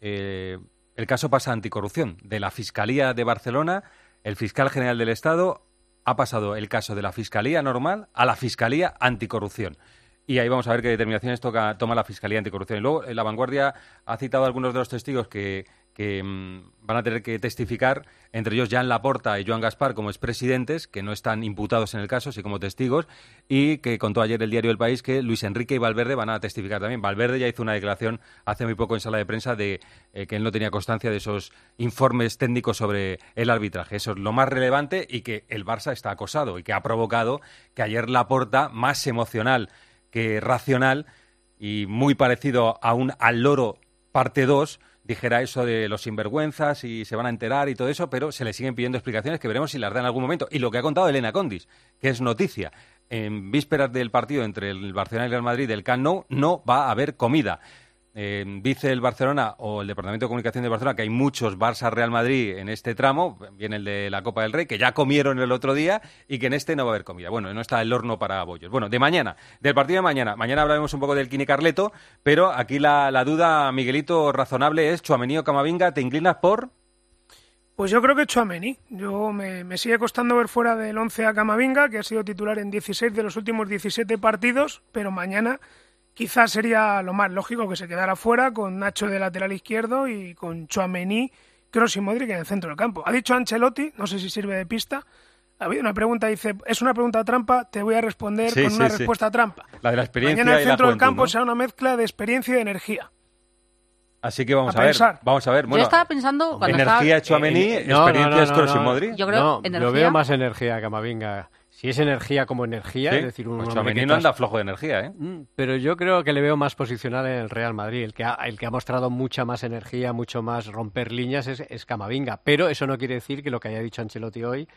eh, el caso pasa a anticorrupción. De la Fiscalía de Barcelona, el fiscal general del Estado ha pasado el caso de la Fiscalía normal a la Fiscalía anticorrupción. Y ahí vamos a ver qué determinaciones toca, toma la Fiscalía Anticorrupción. Y luego, La Vanguardia ha citado a algunos de los testigos que, que mm, van a tener que testificar, entre ellos Jan Laporta y Joan Gaspar como expresidentes, que no están imputados en el caso, sí como testigos, y que contó ayer el diario El País que Luis Enrique y Valverde van a testificar también. Valverde ya hizo una declaración hace muy poco en sala de prensa de eh, que él no tenía constancia de esos informes técnicos sobre el arbitraje. Eso es lo más relevante y que el Barça está acosado y que ha provocado que ayer Laporta, más emocional que racional y muy parecido a un al loro parte 2, dijera eso de los sinvergüenzas y se van a enterar y todo eso, pero se le siguen pidiendo explicaciones que veremos si las da en algún momento. Y lo que ha contado Elena Condis, que es noticia, en vísperas del partido entre el Barcelona y el Real Madrid del Camp Nou no va a haber comida. Eh, dice el Barcelona o el Departamento de Comunicación de Barcelona que hay muchos Barça-Real Madrid en este tramo, viene el de la Copa del Rey, que ya comieron el otro día y que en este no va a haber comida. Bueno, no está el horno para bollos. Bueno, de mañana, del partido de mañana. Mañana hablaremos un poco del Kini Carleto, pero aquí la, la duda, Miguelito, razonable es Chuamení o Camavinga, ¿te inclinas por...? Pues yo creo que Chuamení. Yo me, me, sigue costando ver fuera del 11 a Camavinga, que ha sido titular en 16 de los últimos 17 partidos, pero mañana quizás sería lo más lógico que se quedara fuera con Nacho de lateral izquierdo y con Chuamení, Kroos y Modric en el centro del campo. Ha dicho Ancelotti, no sé si sirve de pista, ha habido una pregunta, dice, es una pregunta trampa, te voy a responder Sí, con sí, una sí. respuesta trampa. La de la experiencia Mañana el y la centro del campo ¿no? será una mezcla de experiencia y de energía. Así que vamos A a, ver, vamos a ver. Bueno, Yo estaba pensando cuando energía estaba... Chouameni, Eh, no, experiencia no, no, es Kroos y no, Modric. Yo creo no, energía- Lo veo más energía que Camavinga. Si es energía como energía, Sí, es decir, un pues hombre Tchouaméni que no tras- anda flojo de energía, ¿eh? Mm, Pero yo creo que le veo más posicional en el Real Madrid. El que ha, el que ha mostrado mucha más energía, mucho más romper líneas es, es Camavinga. Pero eso no quiere decir que lo que haya dicho Ancelotti hoy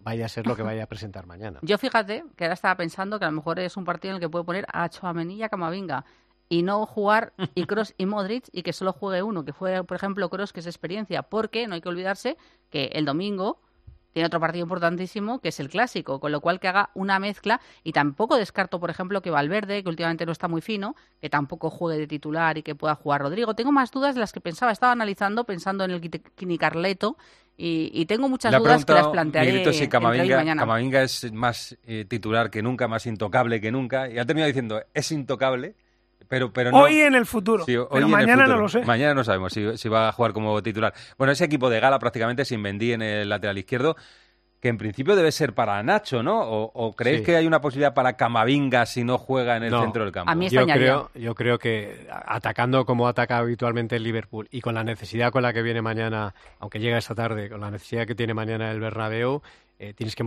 vaya a ser lo que vaya a presentar mañana. Yo fíjate que ahora estaba pensando que a lo mejor es un partido en el que puede poner a Chouameni y a Camavinga y no jugar y Cross y Modric y que solo juegue uno, que juegue, por ejemplo, Cross, que es experiencia, porque no hay que olvidarse que el domingo tiene otro partido importantísimo que es el clásico, con lo cual que haga una mezcla y tampoco descarto, por ejemplo, que Valverde, que últimamente no está muy fino, que tampoco juegue de titular y que pueda jugar Rodrigo. Tengo más dudas de las que pensaba, estaba analizando pensando en el Kini Carleto y, y tengo muchas Le dudas que las plantearé Miguelito si entre hoy y Camavinga, mañana. Camavinga es más eh, titular que nunca, más intocable que nunca. Y ha terminado diciendo, es intocable, pero, pero no... Hoy en el futuro, Sí, hoy pero en el mañana no lo sé. Mañana no sabemos si, si va a jugar como titular. Bueno, ese equipo de gala prácticamente sin Mendy en el lateral izquierdo, que en principio debe ser para Nacho, ¿no? ¿O, o creéis Sí. que hay una posibilidad para Camavinga si no juega en el No. centro del campo? yo creo, yo creo que a- atacando como ataca habitualmente el Liverpool y con la necesidad con la que viene mañana, aunque llega esta tarde, con la necesidad que tiene mañana el Bernabéu, eh, tienes que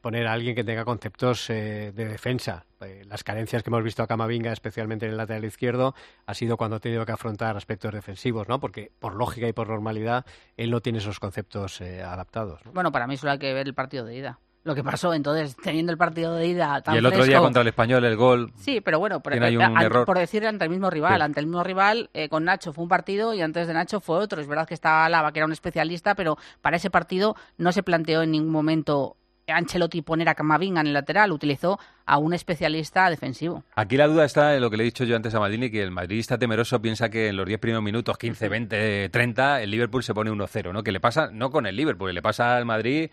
poner a alguien que tenga conceptos eh, de defensa. Eh, las carencias que hemos visto a Camavinga, especialmente en el lateral izquierdo, ha sido cuando ha tenido que afrontar aspectos defensivos, ¿no? Porque por lógica y por normalidad él no tiene esos conceptos eh, adaptados. ¿no? Bueno, para mí solo hay que ver el partido de ida. Lo que pasó, entonces, teniendo el partido de ida tan Y el otro día contra el Español, el gol... Sí, pero bueno, por, Tiene ahí un an- error. por decir ante el mismo rival, Sí. ante el mismo rival, eh, con Nacho fue un partido y antes de Nacho fue otro. Es verdad que estaba Lava, que era un especialista, pero para ese partido no se planteó en ningún momento Ancelotti poner a Camavinga en el lateral, utilizó a un especialista defensivo. Aquí la duda está en lo que le he dicho yo antes a Maldini, que el madridista temeroso piensa que en los 10 primeros minutos, 15, 20, 30, el Liverpool se pone 1-0, ¿no? Que le pasa, no con el Liverpool, le pasa al Madrid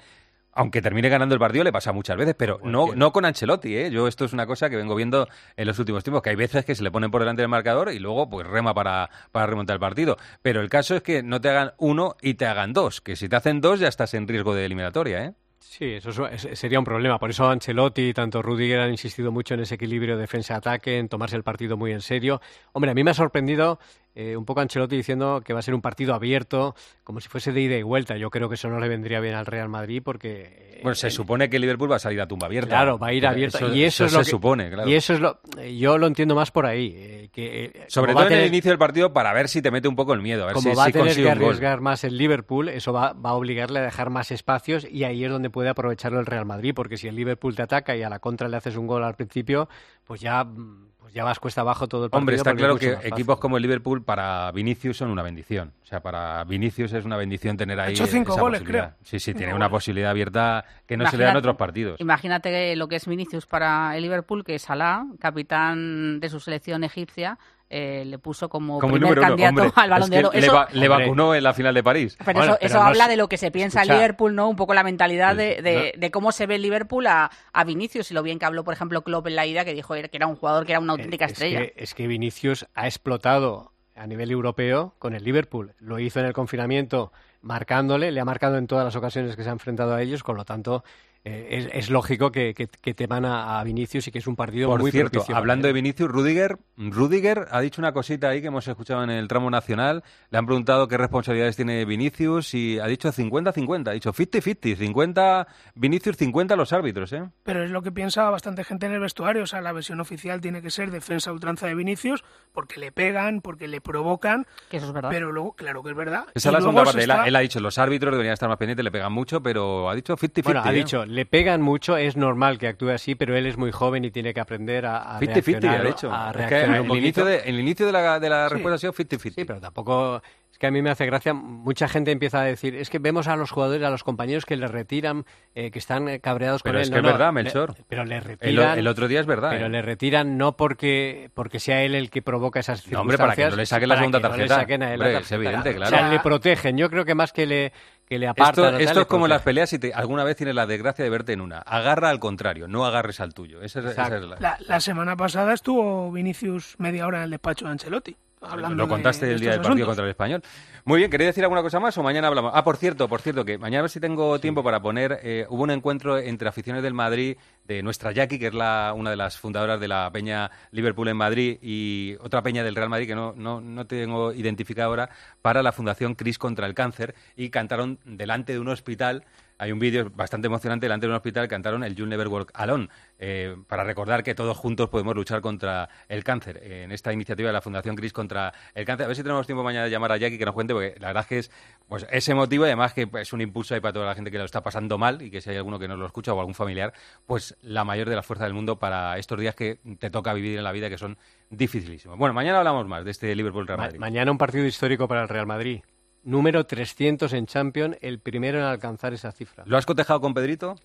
aunque termine ganando el partido, le pasa muchas veces, pero no, no con Ancelotti, ¿eh? Yo esto es una cosa que vengo viendo en los últimos tiempos, que hay veces que se le ponen por delante del marcador y luego pues rema para, para remontar el partido. Pero el caso es que no te hagan uno y te hagan dos, que si te hacen dos ya estás en riesgo de eliminatoria, ¿eh? Sí, eso es- es- sería un problema. Por eso Ancelotti y tanto Rudiger han insistido mucho en ese equilibrio defensa-ataque, en tomarse el partido muy en serio. Hombre, a mí me ha sorprendido eh, un poco Ancelotti diciendo que va a ser un partido abierto, como si fuese de ida y vuelta. Yo creo que eso no le vendría bien al Real Madrid porque... Bueno, se supone que Liverpool va a salir a tumba abierta. Claro, va a ir abierto. Eso, y eso, es lo se que- supone, claro. Y eso es lo... Yo lo entiendo más por ahí. Eh, que, eh, Sobre todo en el inicio del partido para ver si te mete un poco el miedo, a ver como si, va si a tener que gol. arriesgar más el Liverpool, eso va, va a obligarle a dejar más espacios y ahí es donde puede aprovecharlo el Real Madrid, porque si el Liverpool te ataca y a la contra le haces un gol al principio, pues ya, mm, pues ya vas cuesta abajo todo el partido. Hombre, está claro es que equipos como el Liverpool para Vinicius son una bendición. O sea, para Vinicius es una bendición tener ahí hecho cinco esa goles, creo. Sí, sí, tiene una posibilidad abierta que no se le da en Imagínate- otros partidos. Imagínate lo que es Vinicius para el Liverpool, que Salah, capitán de su selección egipcia, eh, le puso como, Como primer candidato hombre, *laughs* al balón es de oro. le, va- vacunó en la final de París. pero Bueno, eso, pero eso no habla es- de lo que se piensa escucha. el Liverpool, ¿no? Un poco la mentalidad de, de- no. de cómo se ve el Liverpool a, a Vinicius y lo bien que habló, por ejemplo, Klopp en la ida, que dijo que era un jugador que era una auténtica es estrella. que, es que Vinicius ha explotado a nivel europeo con el Liverpool. Lo hizo en el confinamiento marcándole, le ha marcado en todas las ocasiones que se ha enfrentado a ellos, con lo tanto eh, es, es lógico que, que, que teman a, a Vinicius y que es un partido Por muy cierto, hablando de. Vinicius, Rudiger, Rudiger ha dicho una cosita ahí que hemos escuchado en el tramo nacional. Le han preguntado qué responsabilidades tiene Vinicius y ha dicho 50-50. Ha dicho 50-50. 50 Vinicius, 50 los árbitros, ¿eh? Pero es lo que piensa bastante gente en el vestuario. O sea, la versión oficial tiene que ser defensa a ultranza de Vinicius, porque le pegan, porque le provocan. Que eso es verdad. Pero luego, claro que es verdad. Esa es la segunda se parte. Él, ha, está- él ha dicho, los árbitros deberían estar más pendientes, le pegan mucho, pero ha dicho 50-50. Bueno, ha ¿eh? dicho, le pegan mucho, es normal que actúe así, pero él es muy joven y tiene que aprender a, a 50-50, reaccionar, ha dicho. a Es que reaccionar el, inicio de, el inicio de la, de la Sí. respuesta ha sido 50-50. Sí, pero tampoco es que a mí me hace gracia. Mucha gente empieza a decir, es que vemos a los jugadores, a los compañeros que le retiran, eh, que están cabreados Pero con es él. que No, es no, verdad, le- Melchor. pero le El, retiran. el otro día es verdad. Pero ¿eh? le retiran no porque, porque sea él el que provoca esas No, circunstancias. hombre, para que no le saquen la segunda que no le tarjeta. saquen a él la Hombre, es tarjeta. evidente, O claro. sea, le protegen. Yo creo que más que le, que le Esto, es como las peleas si te, alguna vez tienes la desgracia de verte en una. Agarra al contrario, no agarres al tuyo. Esa es, esa es la- La, la semana pasada estuvo Vinicius media hora en el despacho de Ancelotti. Hablando Lo contaste el día del partido asuntos. contra el español. Muy bien, ¿queréis decir alguna cosa más o mañana hablamos? Ah, por cierto, por cierto, que mañana a ver si tengo tiempo para poner. eh, hubo un encuentro entre aficiones del Madrid, de nuestra Jackie, que es la, una de las fundadoras de la Peña Liverpool en Madrid, y otra Peña del Real Madrid, que no, no, no tengo identificada ahora, para la Fundación Cris contra el Cáncer, y cantaron delante de un hospital. Hay un vídeo bastante emocionante delante de un hospital, cantaron el You'll Never Walk Alone, eh, para recordar que todos juntos podemos luchar contra el cáncer. eh, en esta iniciativa de la Fundación Cris contra el cáncer. A ver si tenemos tiempo mañana de llamar a Jackie que nos cuente, porque la verdad es que es, pues, es emotivo y además que es un impulso ahí para toda la gente que lo está pasando mal y que si hay alguno que nos lo escucha o algún familiar, pues la mayor de la fuerza del mundo para estos días que te toca vivir en la vida que son dificilísimos. Bueno, mañana hablamos más de este Liverpool Real Ma- Madrid. mañana un partido histórico para el Real Madrid. Número 300 en Champions, el primero en alcanzar esa cifra. ¿Lo has cotejado con Pedrito?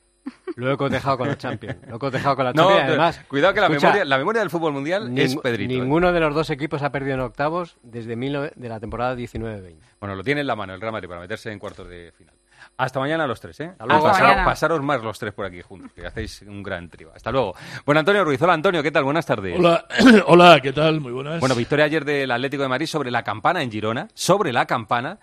Lo he cotejado con la Champions. Lo he cotejado con la *laughs* Champions. además, cuidado que la, escucha, memoria, la memoria del fútbol mundial es Pedrito. ¿eh? Ninguno de los dos equipos ha perdido en octavos desde mil de la temporada 19-20. Bueno, lo tiene en la mano el Real Madrid para meterse en cuartos de final. Hasta mañana los tres, ¿eh? luego. Hasta Pasaros, más los tres por aquí juntos, que hacéis un gran trío. Hasta luego. Bueno, Antonio Ruiz. Hola, Antonio, ¿qué tal? Buenas tardes. Hola, *clears throat* hola, ¿qué tal? Muy buenas. Bueno, victoria ayer del Atlético de Madrid sobre la campana en Girona, sobre la campana,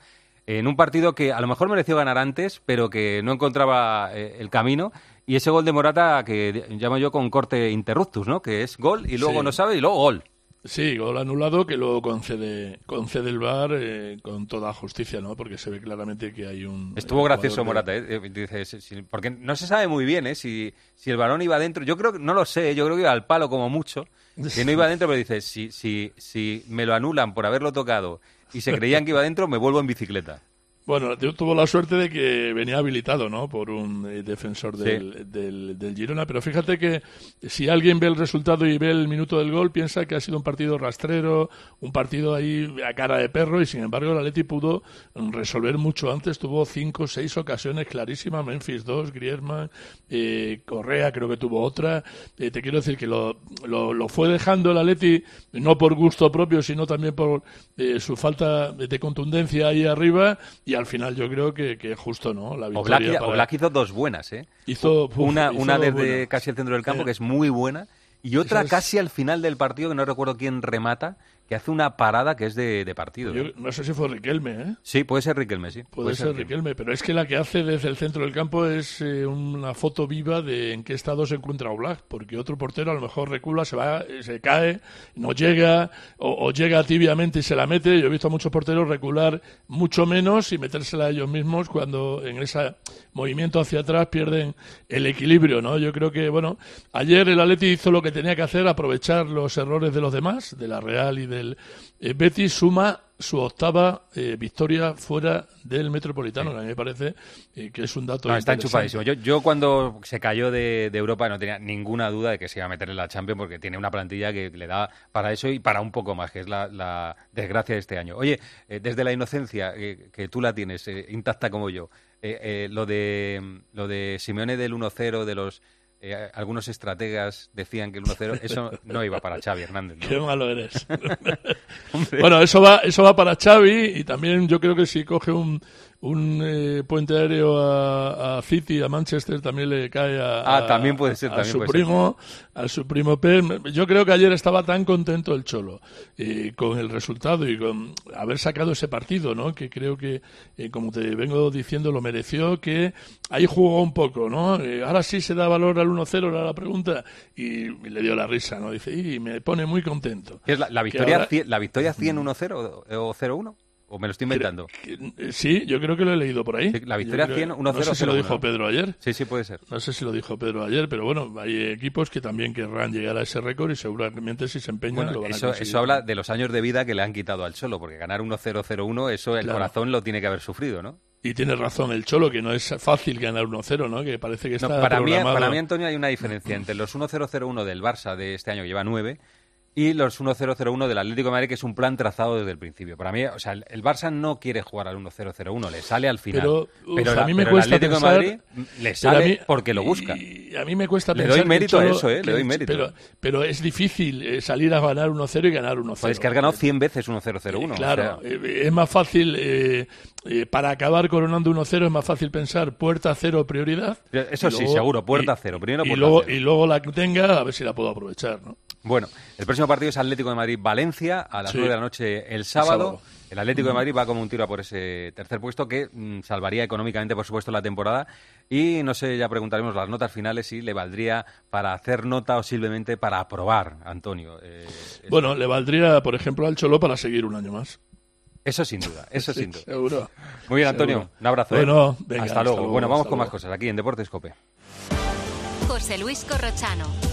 en un partido que a lo mejor mereció ganar antes, pero que no encontraba eh, el camino. Y ese gol de Morata que llamo yo con corte interruptus, ¿no? Que es gol y luego Sí. no sabe y luego gol. Sí, gol anulado que luego concede, concede el VAR eh, con toda justicia, ¿no? Porque se ve claramente que hay un... Estuvo gracioso Morata, ¿eh? Eh, Dice, porque no se sabe muy bien ¿eh? si, si el balón iba adentro. Yo creo que, no lo sé, yo creo que iba al palo como mucho. Que no iba *laughs* adentro, pero dice, si, si, si me lo anulan por haberlo tocado y se creían que iba adentro, me vuelvo en bicicleta. Bueno, tu- tuvo la suerte de que venía habilitado, ¿no? Por un eh, defensor Sí. del, del, Girona. Pero fíjate que si alguien ve el resultado y ve el minuto del gol, piensa que ha sido un partido rastrero, un partido ahí a cara de perro, y sin embargo el Atleti pudo resolver mucho antes. Tuvo cinco seis ocasiones clarísimas. Memphis dos, Griezmann, eh, Correa creo que tuvo otra. Eh, te quiero decir que lo, lo, lo fue dejando el Atleti, no por gusto propio, sino también por eh, su falta de contundencia ahí arriba. Y y al final yo creo que, que justo no la Oblak, victoria para- Oblak hizo dos buenas, ¿eh? Hizo- uf, una hizo una desde buenas. casi el centro del campo, Sí. que es muy buena, y otra es- casi al final del partido, que no recuerdo quién remata, que hace una parada que es de, de partido. Yo no sé si fue Riquelme, ¿eh? Sí, puede ser Riquelme, sí. Puede, ser Riquelme, pero es que la que hace desde el centro del campo es eh, una foto viva de en qué estado se encuentra Oblak, porque otro portero a lo mejor recula, se va, eh, se cae, no llega, o, o llega tibiamente y se la mete. Yo he visto a muchos porteros recular mucho menos y metérsela a ellos mismos cuando en ese movimiento hacia atrás pierden el equilibrio, ¿no? Yo creo que, bueno, ayer el Atleti hizo lo que tenía que hacer, aprovechar los errores de los demás, de la Real y del eh, Betis, suma su octava eh, victoria fuera del Metropolitano, que a mí me parece eh, que es un dato No, está enchufadísimo. Yo, yo cuando se cayó de, de Europa no tenía ninguna duda de que se iba a meter en la Champions porque tiene una plantilla que le da para eso y para un poco más, que es la, la desgracia de este año. Oye, eh, desde la inocencia, que tú la tienes intacta como yo, lo de lo de Simeone del 1-0, de los eh, algunos estrategas decían que el 1-0, *laughs* eso no iba para Xavi Hernández. ¿no? Qué malo eres. *laughs* *laughs* bueno, eso va, eso va para Xavi y también yo creo que si coge un, un eh, puente aéreo a, a City, a Manchester, también le cae a, Ah, a- también puede ser, a su puede ser. primo, a su primo Pep. Yo creo que ayer estaba tan contento el Cholo eh, con el resultado y con haber sacado ese partido, ¿no? Que creo que, eh, como te vengo diciendo, lo mereció, que ahí jugó un poco, ¿no? Eh, ahora sí se da valor al 1-0, era la pregunta, y le dio la risa, ¿no? Dice, y me pone muy contento. ¿Qué es la, la victoria, ahora- la victoria 100-1-0 o o 0-1? ¿O me lo estoy inventando? Eh, Sí, yo creo que lo he leído por ahí. la victoria creo- 100, 1-0, No sé si lo 0-1. dijo Pedro ayer. Sí, sí, puede ser. No sé si lo dijo Pedro ayer, pero bueno, hay equipos que también querrán llegar a ese récord y seguramente si se empeñan Bueno, lo van a eso, conseguir. eso habla de los años de vida que le han quitado al Cholo, porque ganar 1-0-0-1, eso el Claro. corazón lo tiene que haber sufrido, ¿no? Y tiene razón el Cholo, que no es fácil ganar 1-0, ¿no? Que parece que No, está para, mí, programado. para mí, Antonio, hay una diferencia entre los 1-0-0-1 del Barça de este año, que lleva 9, y los 1-0-0-1 del Atlético de Madrid, que es un plan trazado desde el principio. Para mí, o sea, el, Barça no quiere jugar al 1-0-0-1, le sale al final. Pero, uf, la- a mí me pero cuesta el Atlético pensar- de Madrid le pero a sale mí- porque lo busca. Y a mí me cuesta Le pensar doy que el mérito a Cholo- eso, ¿eh? Le que doy el- mérito. Pero, pero es difícil eh, salir a ganar 1-0 y ganar 1-0. Pues es que has ganado 100 veces 1-0-0-1. Claro, o sea, eh, es más fácil, eh, eh, para acabar coronando 1-0, es más fácil pensar puerta cero, prioridad. Eso Y sí, luego- seguro, puerta y- cero. Primero y puerta luego, cero. Y luego la que tenga, a ver si la puedo aprovechar, ¿no? Bueno, el próximo partido es Atlético de Madrid-Valencia a las Sí. 9 de la noche el sábado. sábado. El Atlético de. Madrid va como un tiro a por ese tercer puesto que mm, salvaría económicamente, por supuesto, la temporada. Y no sé, ya preguntaremos las notas finales si le valdría para hacer nota o simplemente para aprobar, Antonio. Eh, Bueno, le valdría, por ejemplo, al Cholo para seguir un año más. Eso sin duda, eso *laughs* Sí, sin duda. seguro. Muy bien, Antonio. Seguro. Un abrazo. ¿eh? Bueno, venga, hasta, hasta luego. Bueno, vamos hasta con más cosas aquí en Deportes Cope. José Luis Corrochano.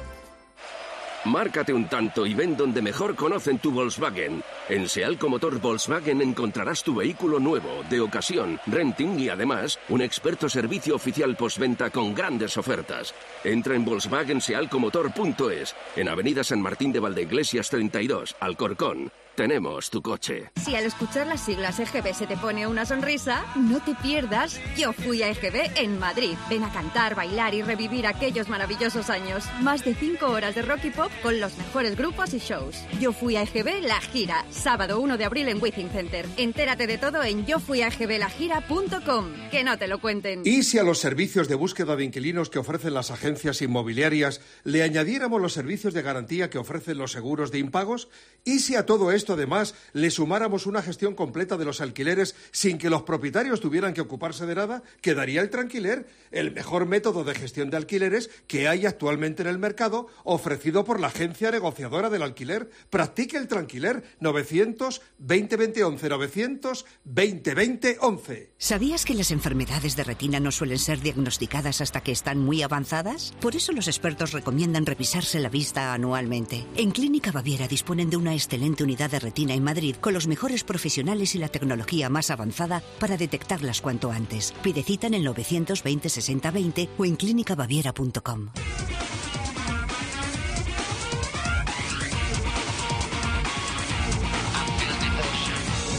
Márcate un tanto y ven donde mejor conocen tu Volkswagen. En Sealco Motor Volkswagen encontrarás tu vehículo nuevo, de ocasión, renting y además un experto servicio oficial postventa con grandes ofertas. Entra en volkswagensealcomotor.es, en Avenida San Martín de Valdeiglesias 32, Alcorcón. Tenemos tu coche. Si al escuchar las siglas EGB se te pone una sonrisa, no te pierdas Yo fui a EGB en Madrid. Ven a cantar, bailar y revivir aquellos maravillosos años. Más de 5 horas de rock y pop con los mejores grupos y shows. Yo fui a EGB La Gira, sábado 1 de abril en Withing Center. Entérate de todo en yofuiagblagira.com. Que no te lo cuenten. ¿Y si a los servicios de búsqueda de inquilinos que ofrecen las agencias inmobiliarias le añadiéramos los servicios de garantía que ofrecen los seguros de impagos? ¿Y si a todo esto además le sumáramos una gestión completa de los alquileres sin que los propietarios tuvieran que ocuparse de nada, quedaría el tranquiler, el mejor método de gestión de alquileres que hay actualmente en el mercado, ofrecido por la agencia negociadora del alquiler. Practique el tranquiler 900 2020 11 900 2020 11. ¿Sabías que las enfermedades de retina no suelen ser diagnosticadas hasta que están muy avanzadas? Por eso los expertos recomiendan revisarse la vista anualmente. En Clínica Baviera disponen de una excelente unidad de retina en Madrid con los mejores profesionales y la tecnología más avanzada para detectarlas cuanto antes. Pide cita en el 920 60 20 o en clínicabaviera.com.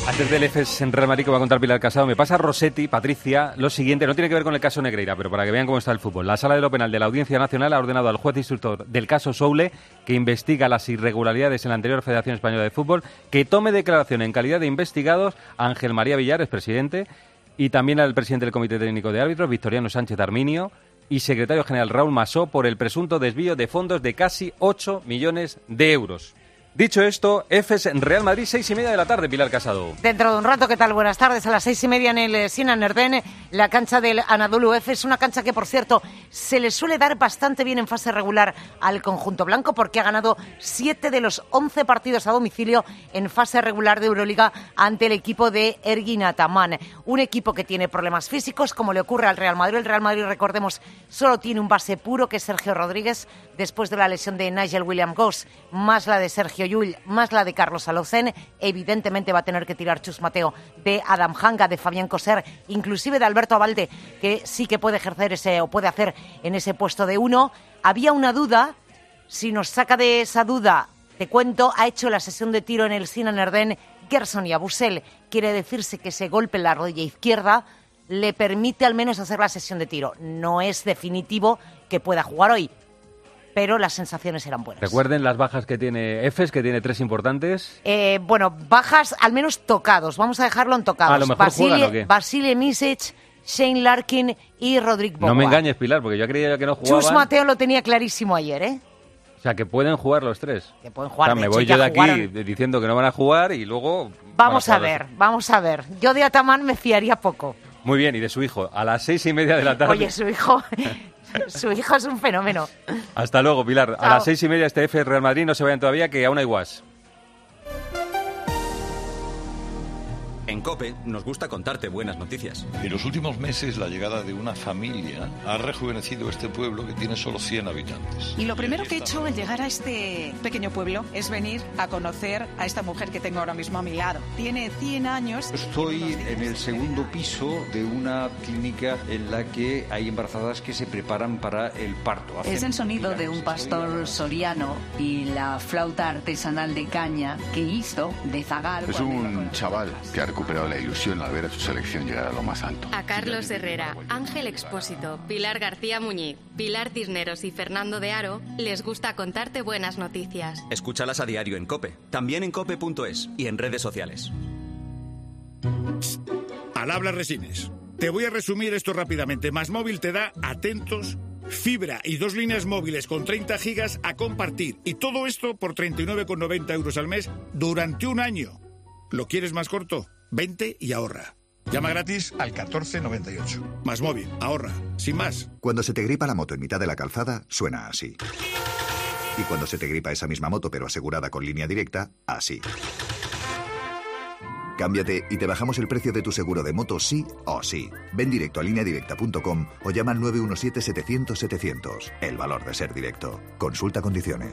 Antes del EFES en Real Madrid va a contar Pilar Casado, me pasa Rossetti, Patricia, lo siguiente, no tiene que ver con el caso Negreira, pero para que vean cómo está el fútbol. La Sala de lo Penal de la Audiencia Nacional ha ordenado al juez instructor del caso Soule, que investiga las irregularidades en la anterior Federación Española de Fútbol, que tome declaración en calidad de investigados a Ángel María Villar, presidente, y también al presidente del Comité Técnico de Árbitros, Victoriano Sánchez Arminio, y secretario general Raúl Masó por el presunto desvío de fondos de casi 8 millones de euros. Dicho esto, EFES en Real Madrid, seis y media de la tarde, Pilar Casado. Dentro de un rato, ¿qué tal? Buenas tardes. A las seis y media en el Sinan Erdene, la cancha del Anadolu F. Es una cancha que, por cierto, se le suele dar bastante bien en fase regular al conjunto blanco porque ha ganado siete de los once partidos a domicilio en fase regular de Euroliga ante el equipo de Ergin Ataman. Un equipo que tiene problemas físicos, como le ocurre al Real Madrid. El Real Madrid, recordemos, solo tiene un base puro, que es Sergio Rodríguez, después de la lesión de Nigel William Goss, más la de Sergio Llull, más la de Carlos Alocen. Evidentemente va a tener que tirar Chus Mateo de Adam Hanga, de Fabián Coser, inclusive de Alberto Abalde, que sí que puede ejercer ese o puede hacer en ese puesto de uno. Había una duda, si nos saca de esa duda, te cuento, ha hecho la sesión de tiro en el Sinan Erdén Gerson y Abusel. Quiere decirse que ese golpe en la rodilla izquierda le permite al menos hacer la sesión de tiro. No es definitivo que pueda jugar hoy, pero las sensaciones eran buenas. Recuerden las bajas que tiene EFES, que tiene tres importantes. Eh, bueno, bajas al menos tocados. Vamos a dejarlo en tocados. ¿A lo mejor juegan o qué? Basile Misic, Shane Larkin y Rodrigo No me engañes, Pilar, porque yo creía que no Chus jugaban. Mateo lo tenía clarísimo ayer, ¿eh? O sea, que pueden jugar los tres. Que pueden jugar, O sea, me hecho, voy yo de aquí jugaron. diciendo que no van a jugar y luego... Vamos a los ver, vamos a ver. Yo de Ataman me fiaría poco. Muy bien, y de su hijo. A las seis y media de la tarde. Oye, su hijo, *laughs* *laughs* su hijo es un fenómeno. Hasta luego, Pilar. A las seis y media este F Real Madrid. No se vayan todavía, que aún hay guas. En Cope nos gusta contarte buenas noticias. En los últimos meses, la llegada de una familia ha rejuvenecido este pueblo que tiene solo 100 habitantes. Y lo primero que he hecho al llegar a este pequeño pueblo es venir a conocer a esta mujer que tengo ahora mismo a mi lado. Tiene 100 años. Estoy en el segundo piso de una clínica en la que hay embarazadas que se preparan para el parto. Hace Es el sonido de un pastor soriano y la flauta artesanal de caña que hizo de zagal. Es un chaval que ha recuperado la ilusión al ver a su selección llegar a lo más alto. A Carlos Herrera, Ángel Expósito, Pilar García Muñiz, Pilar Cisneros y Fernando de Aro les gusta contarte buenas noticias. Escúchalas a diario en Cope, también en cope.es y en redes sociales. Al habla Resines. Te voy a resumir esto rápidamente. Más móvil te da atentos, fibra y dos líneas móviles con 30 gigas a compartir. Y todo esto por 39,90 euros al mes durante un año. ¿Lo quieres más corto? 20 y ahorra. Llama gratis al 1498. Más móvil, ahorra, sin más. Cuando se te gripa la moto en mitad de la calzada, suena así. Y cuando se te gripa esa misma moto pero asegurada con línea directa, así. Cámbiate y te bajamos el precio de tu seguro de moto sí o sí. Ven directo a lineadirecta.com o llama al 917-700-700. El valor de ser directo. Consulta condiciones.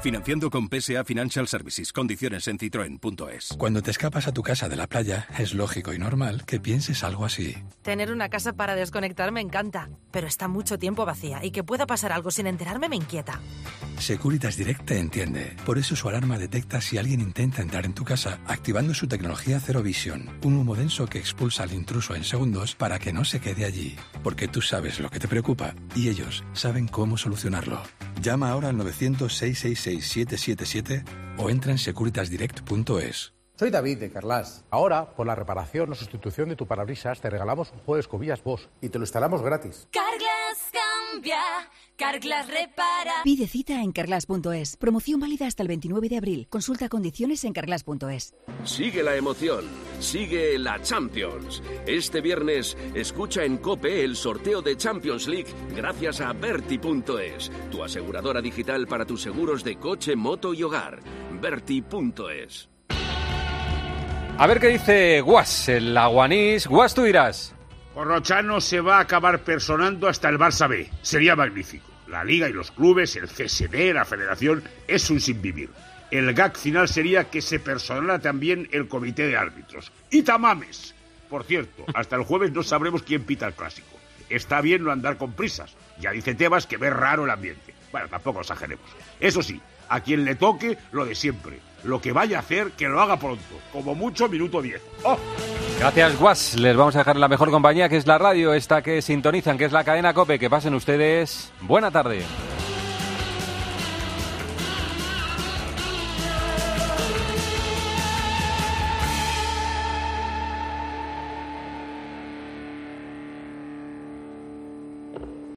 Financiando con PSA Financial Services. Condiciones en citroen.es. Cuando te escapas a tu casa de la playa, es lógico y normal que pienses algo así. Tener una casa para desconectar me encanta, pero está mucho tiempo vacía y que pueda pasar algo sin enterarme me inquieta. Securitas Direct te entiende. Por eso su alarma detecta si alguien intenta entrar en tu casa activando su tecnología Zero Vision, un humo denso que expulsa al intruso en segundos para que no se quede allí. Porque tú sabes lo que te preocupa y ellos saben cómo solucionarlo. Llama ahora al 900-666-777 o entra en securitasdirect.es. Soy David de Carlas. Ahora, por la reparación o sustitución de tu parabrisas, te regalamos un juego de escobillas Bosch y te lo instalamos gratis. Carglass cambia, Carglass repara. Pide cita en carglass.es. Promoción válida hasta el 29 de abril. Consulta condiciones en carglass.es. Sigue la emoción, sigue la Champions. Este viernes escucha en Cope el sorteo de Champions League gracias a Berti.es, tu aseguradora digital para tus seguros de coche, moto y hogar. Berti.es. A ver qué dice Guas, el aguanís. Guas, tú dirás. Corrochano se va a acabar personando hasta el Barça B. Sería magnífico. La liga y los clubes, el CSD, la federación, es un sinvivir. El gag final sería que se personara también el comité de árbitros. ¡Y tamames! Por cierto, *laughs* hasta el jueves no sabremos quién pita el clásico. Está bien no andar con prisas. Ya dice Tebas que ve raro el ambiente. Bueno, tampoco exageremos. Eso sí, a quien le toque, lo de siempre. Lo que vaya a hacer, que lo haga pronto. Como mucho, minuto 10. ¡Oh! Gracias, Guas. Les vamos a dejar la mejor compañía, que es la radio, esta que sintonizan, que es la cadena Cope. Que pasen ustedes. Buena tarde.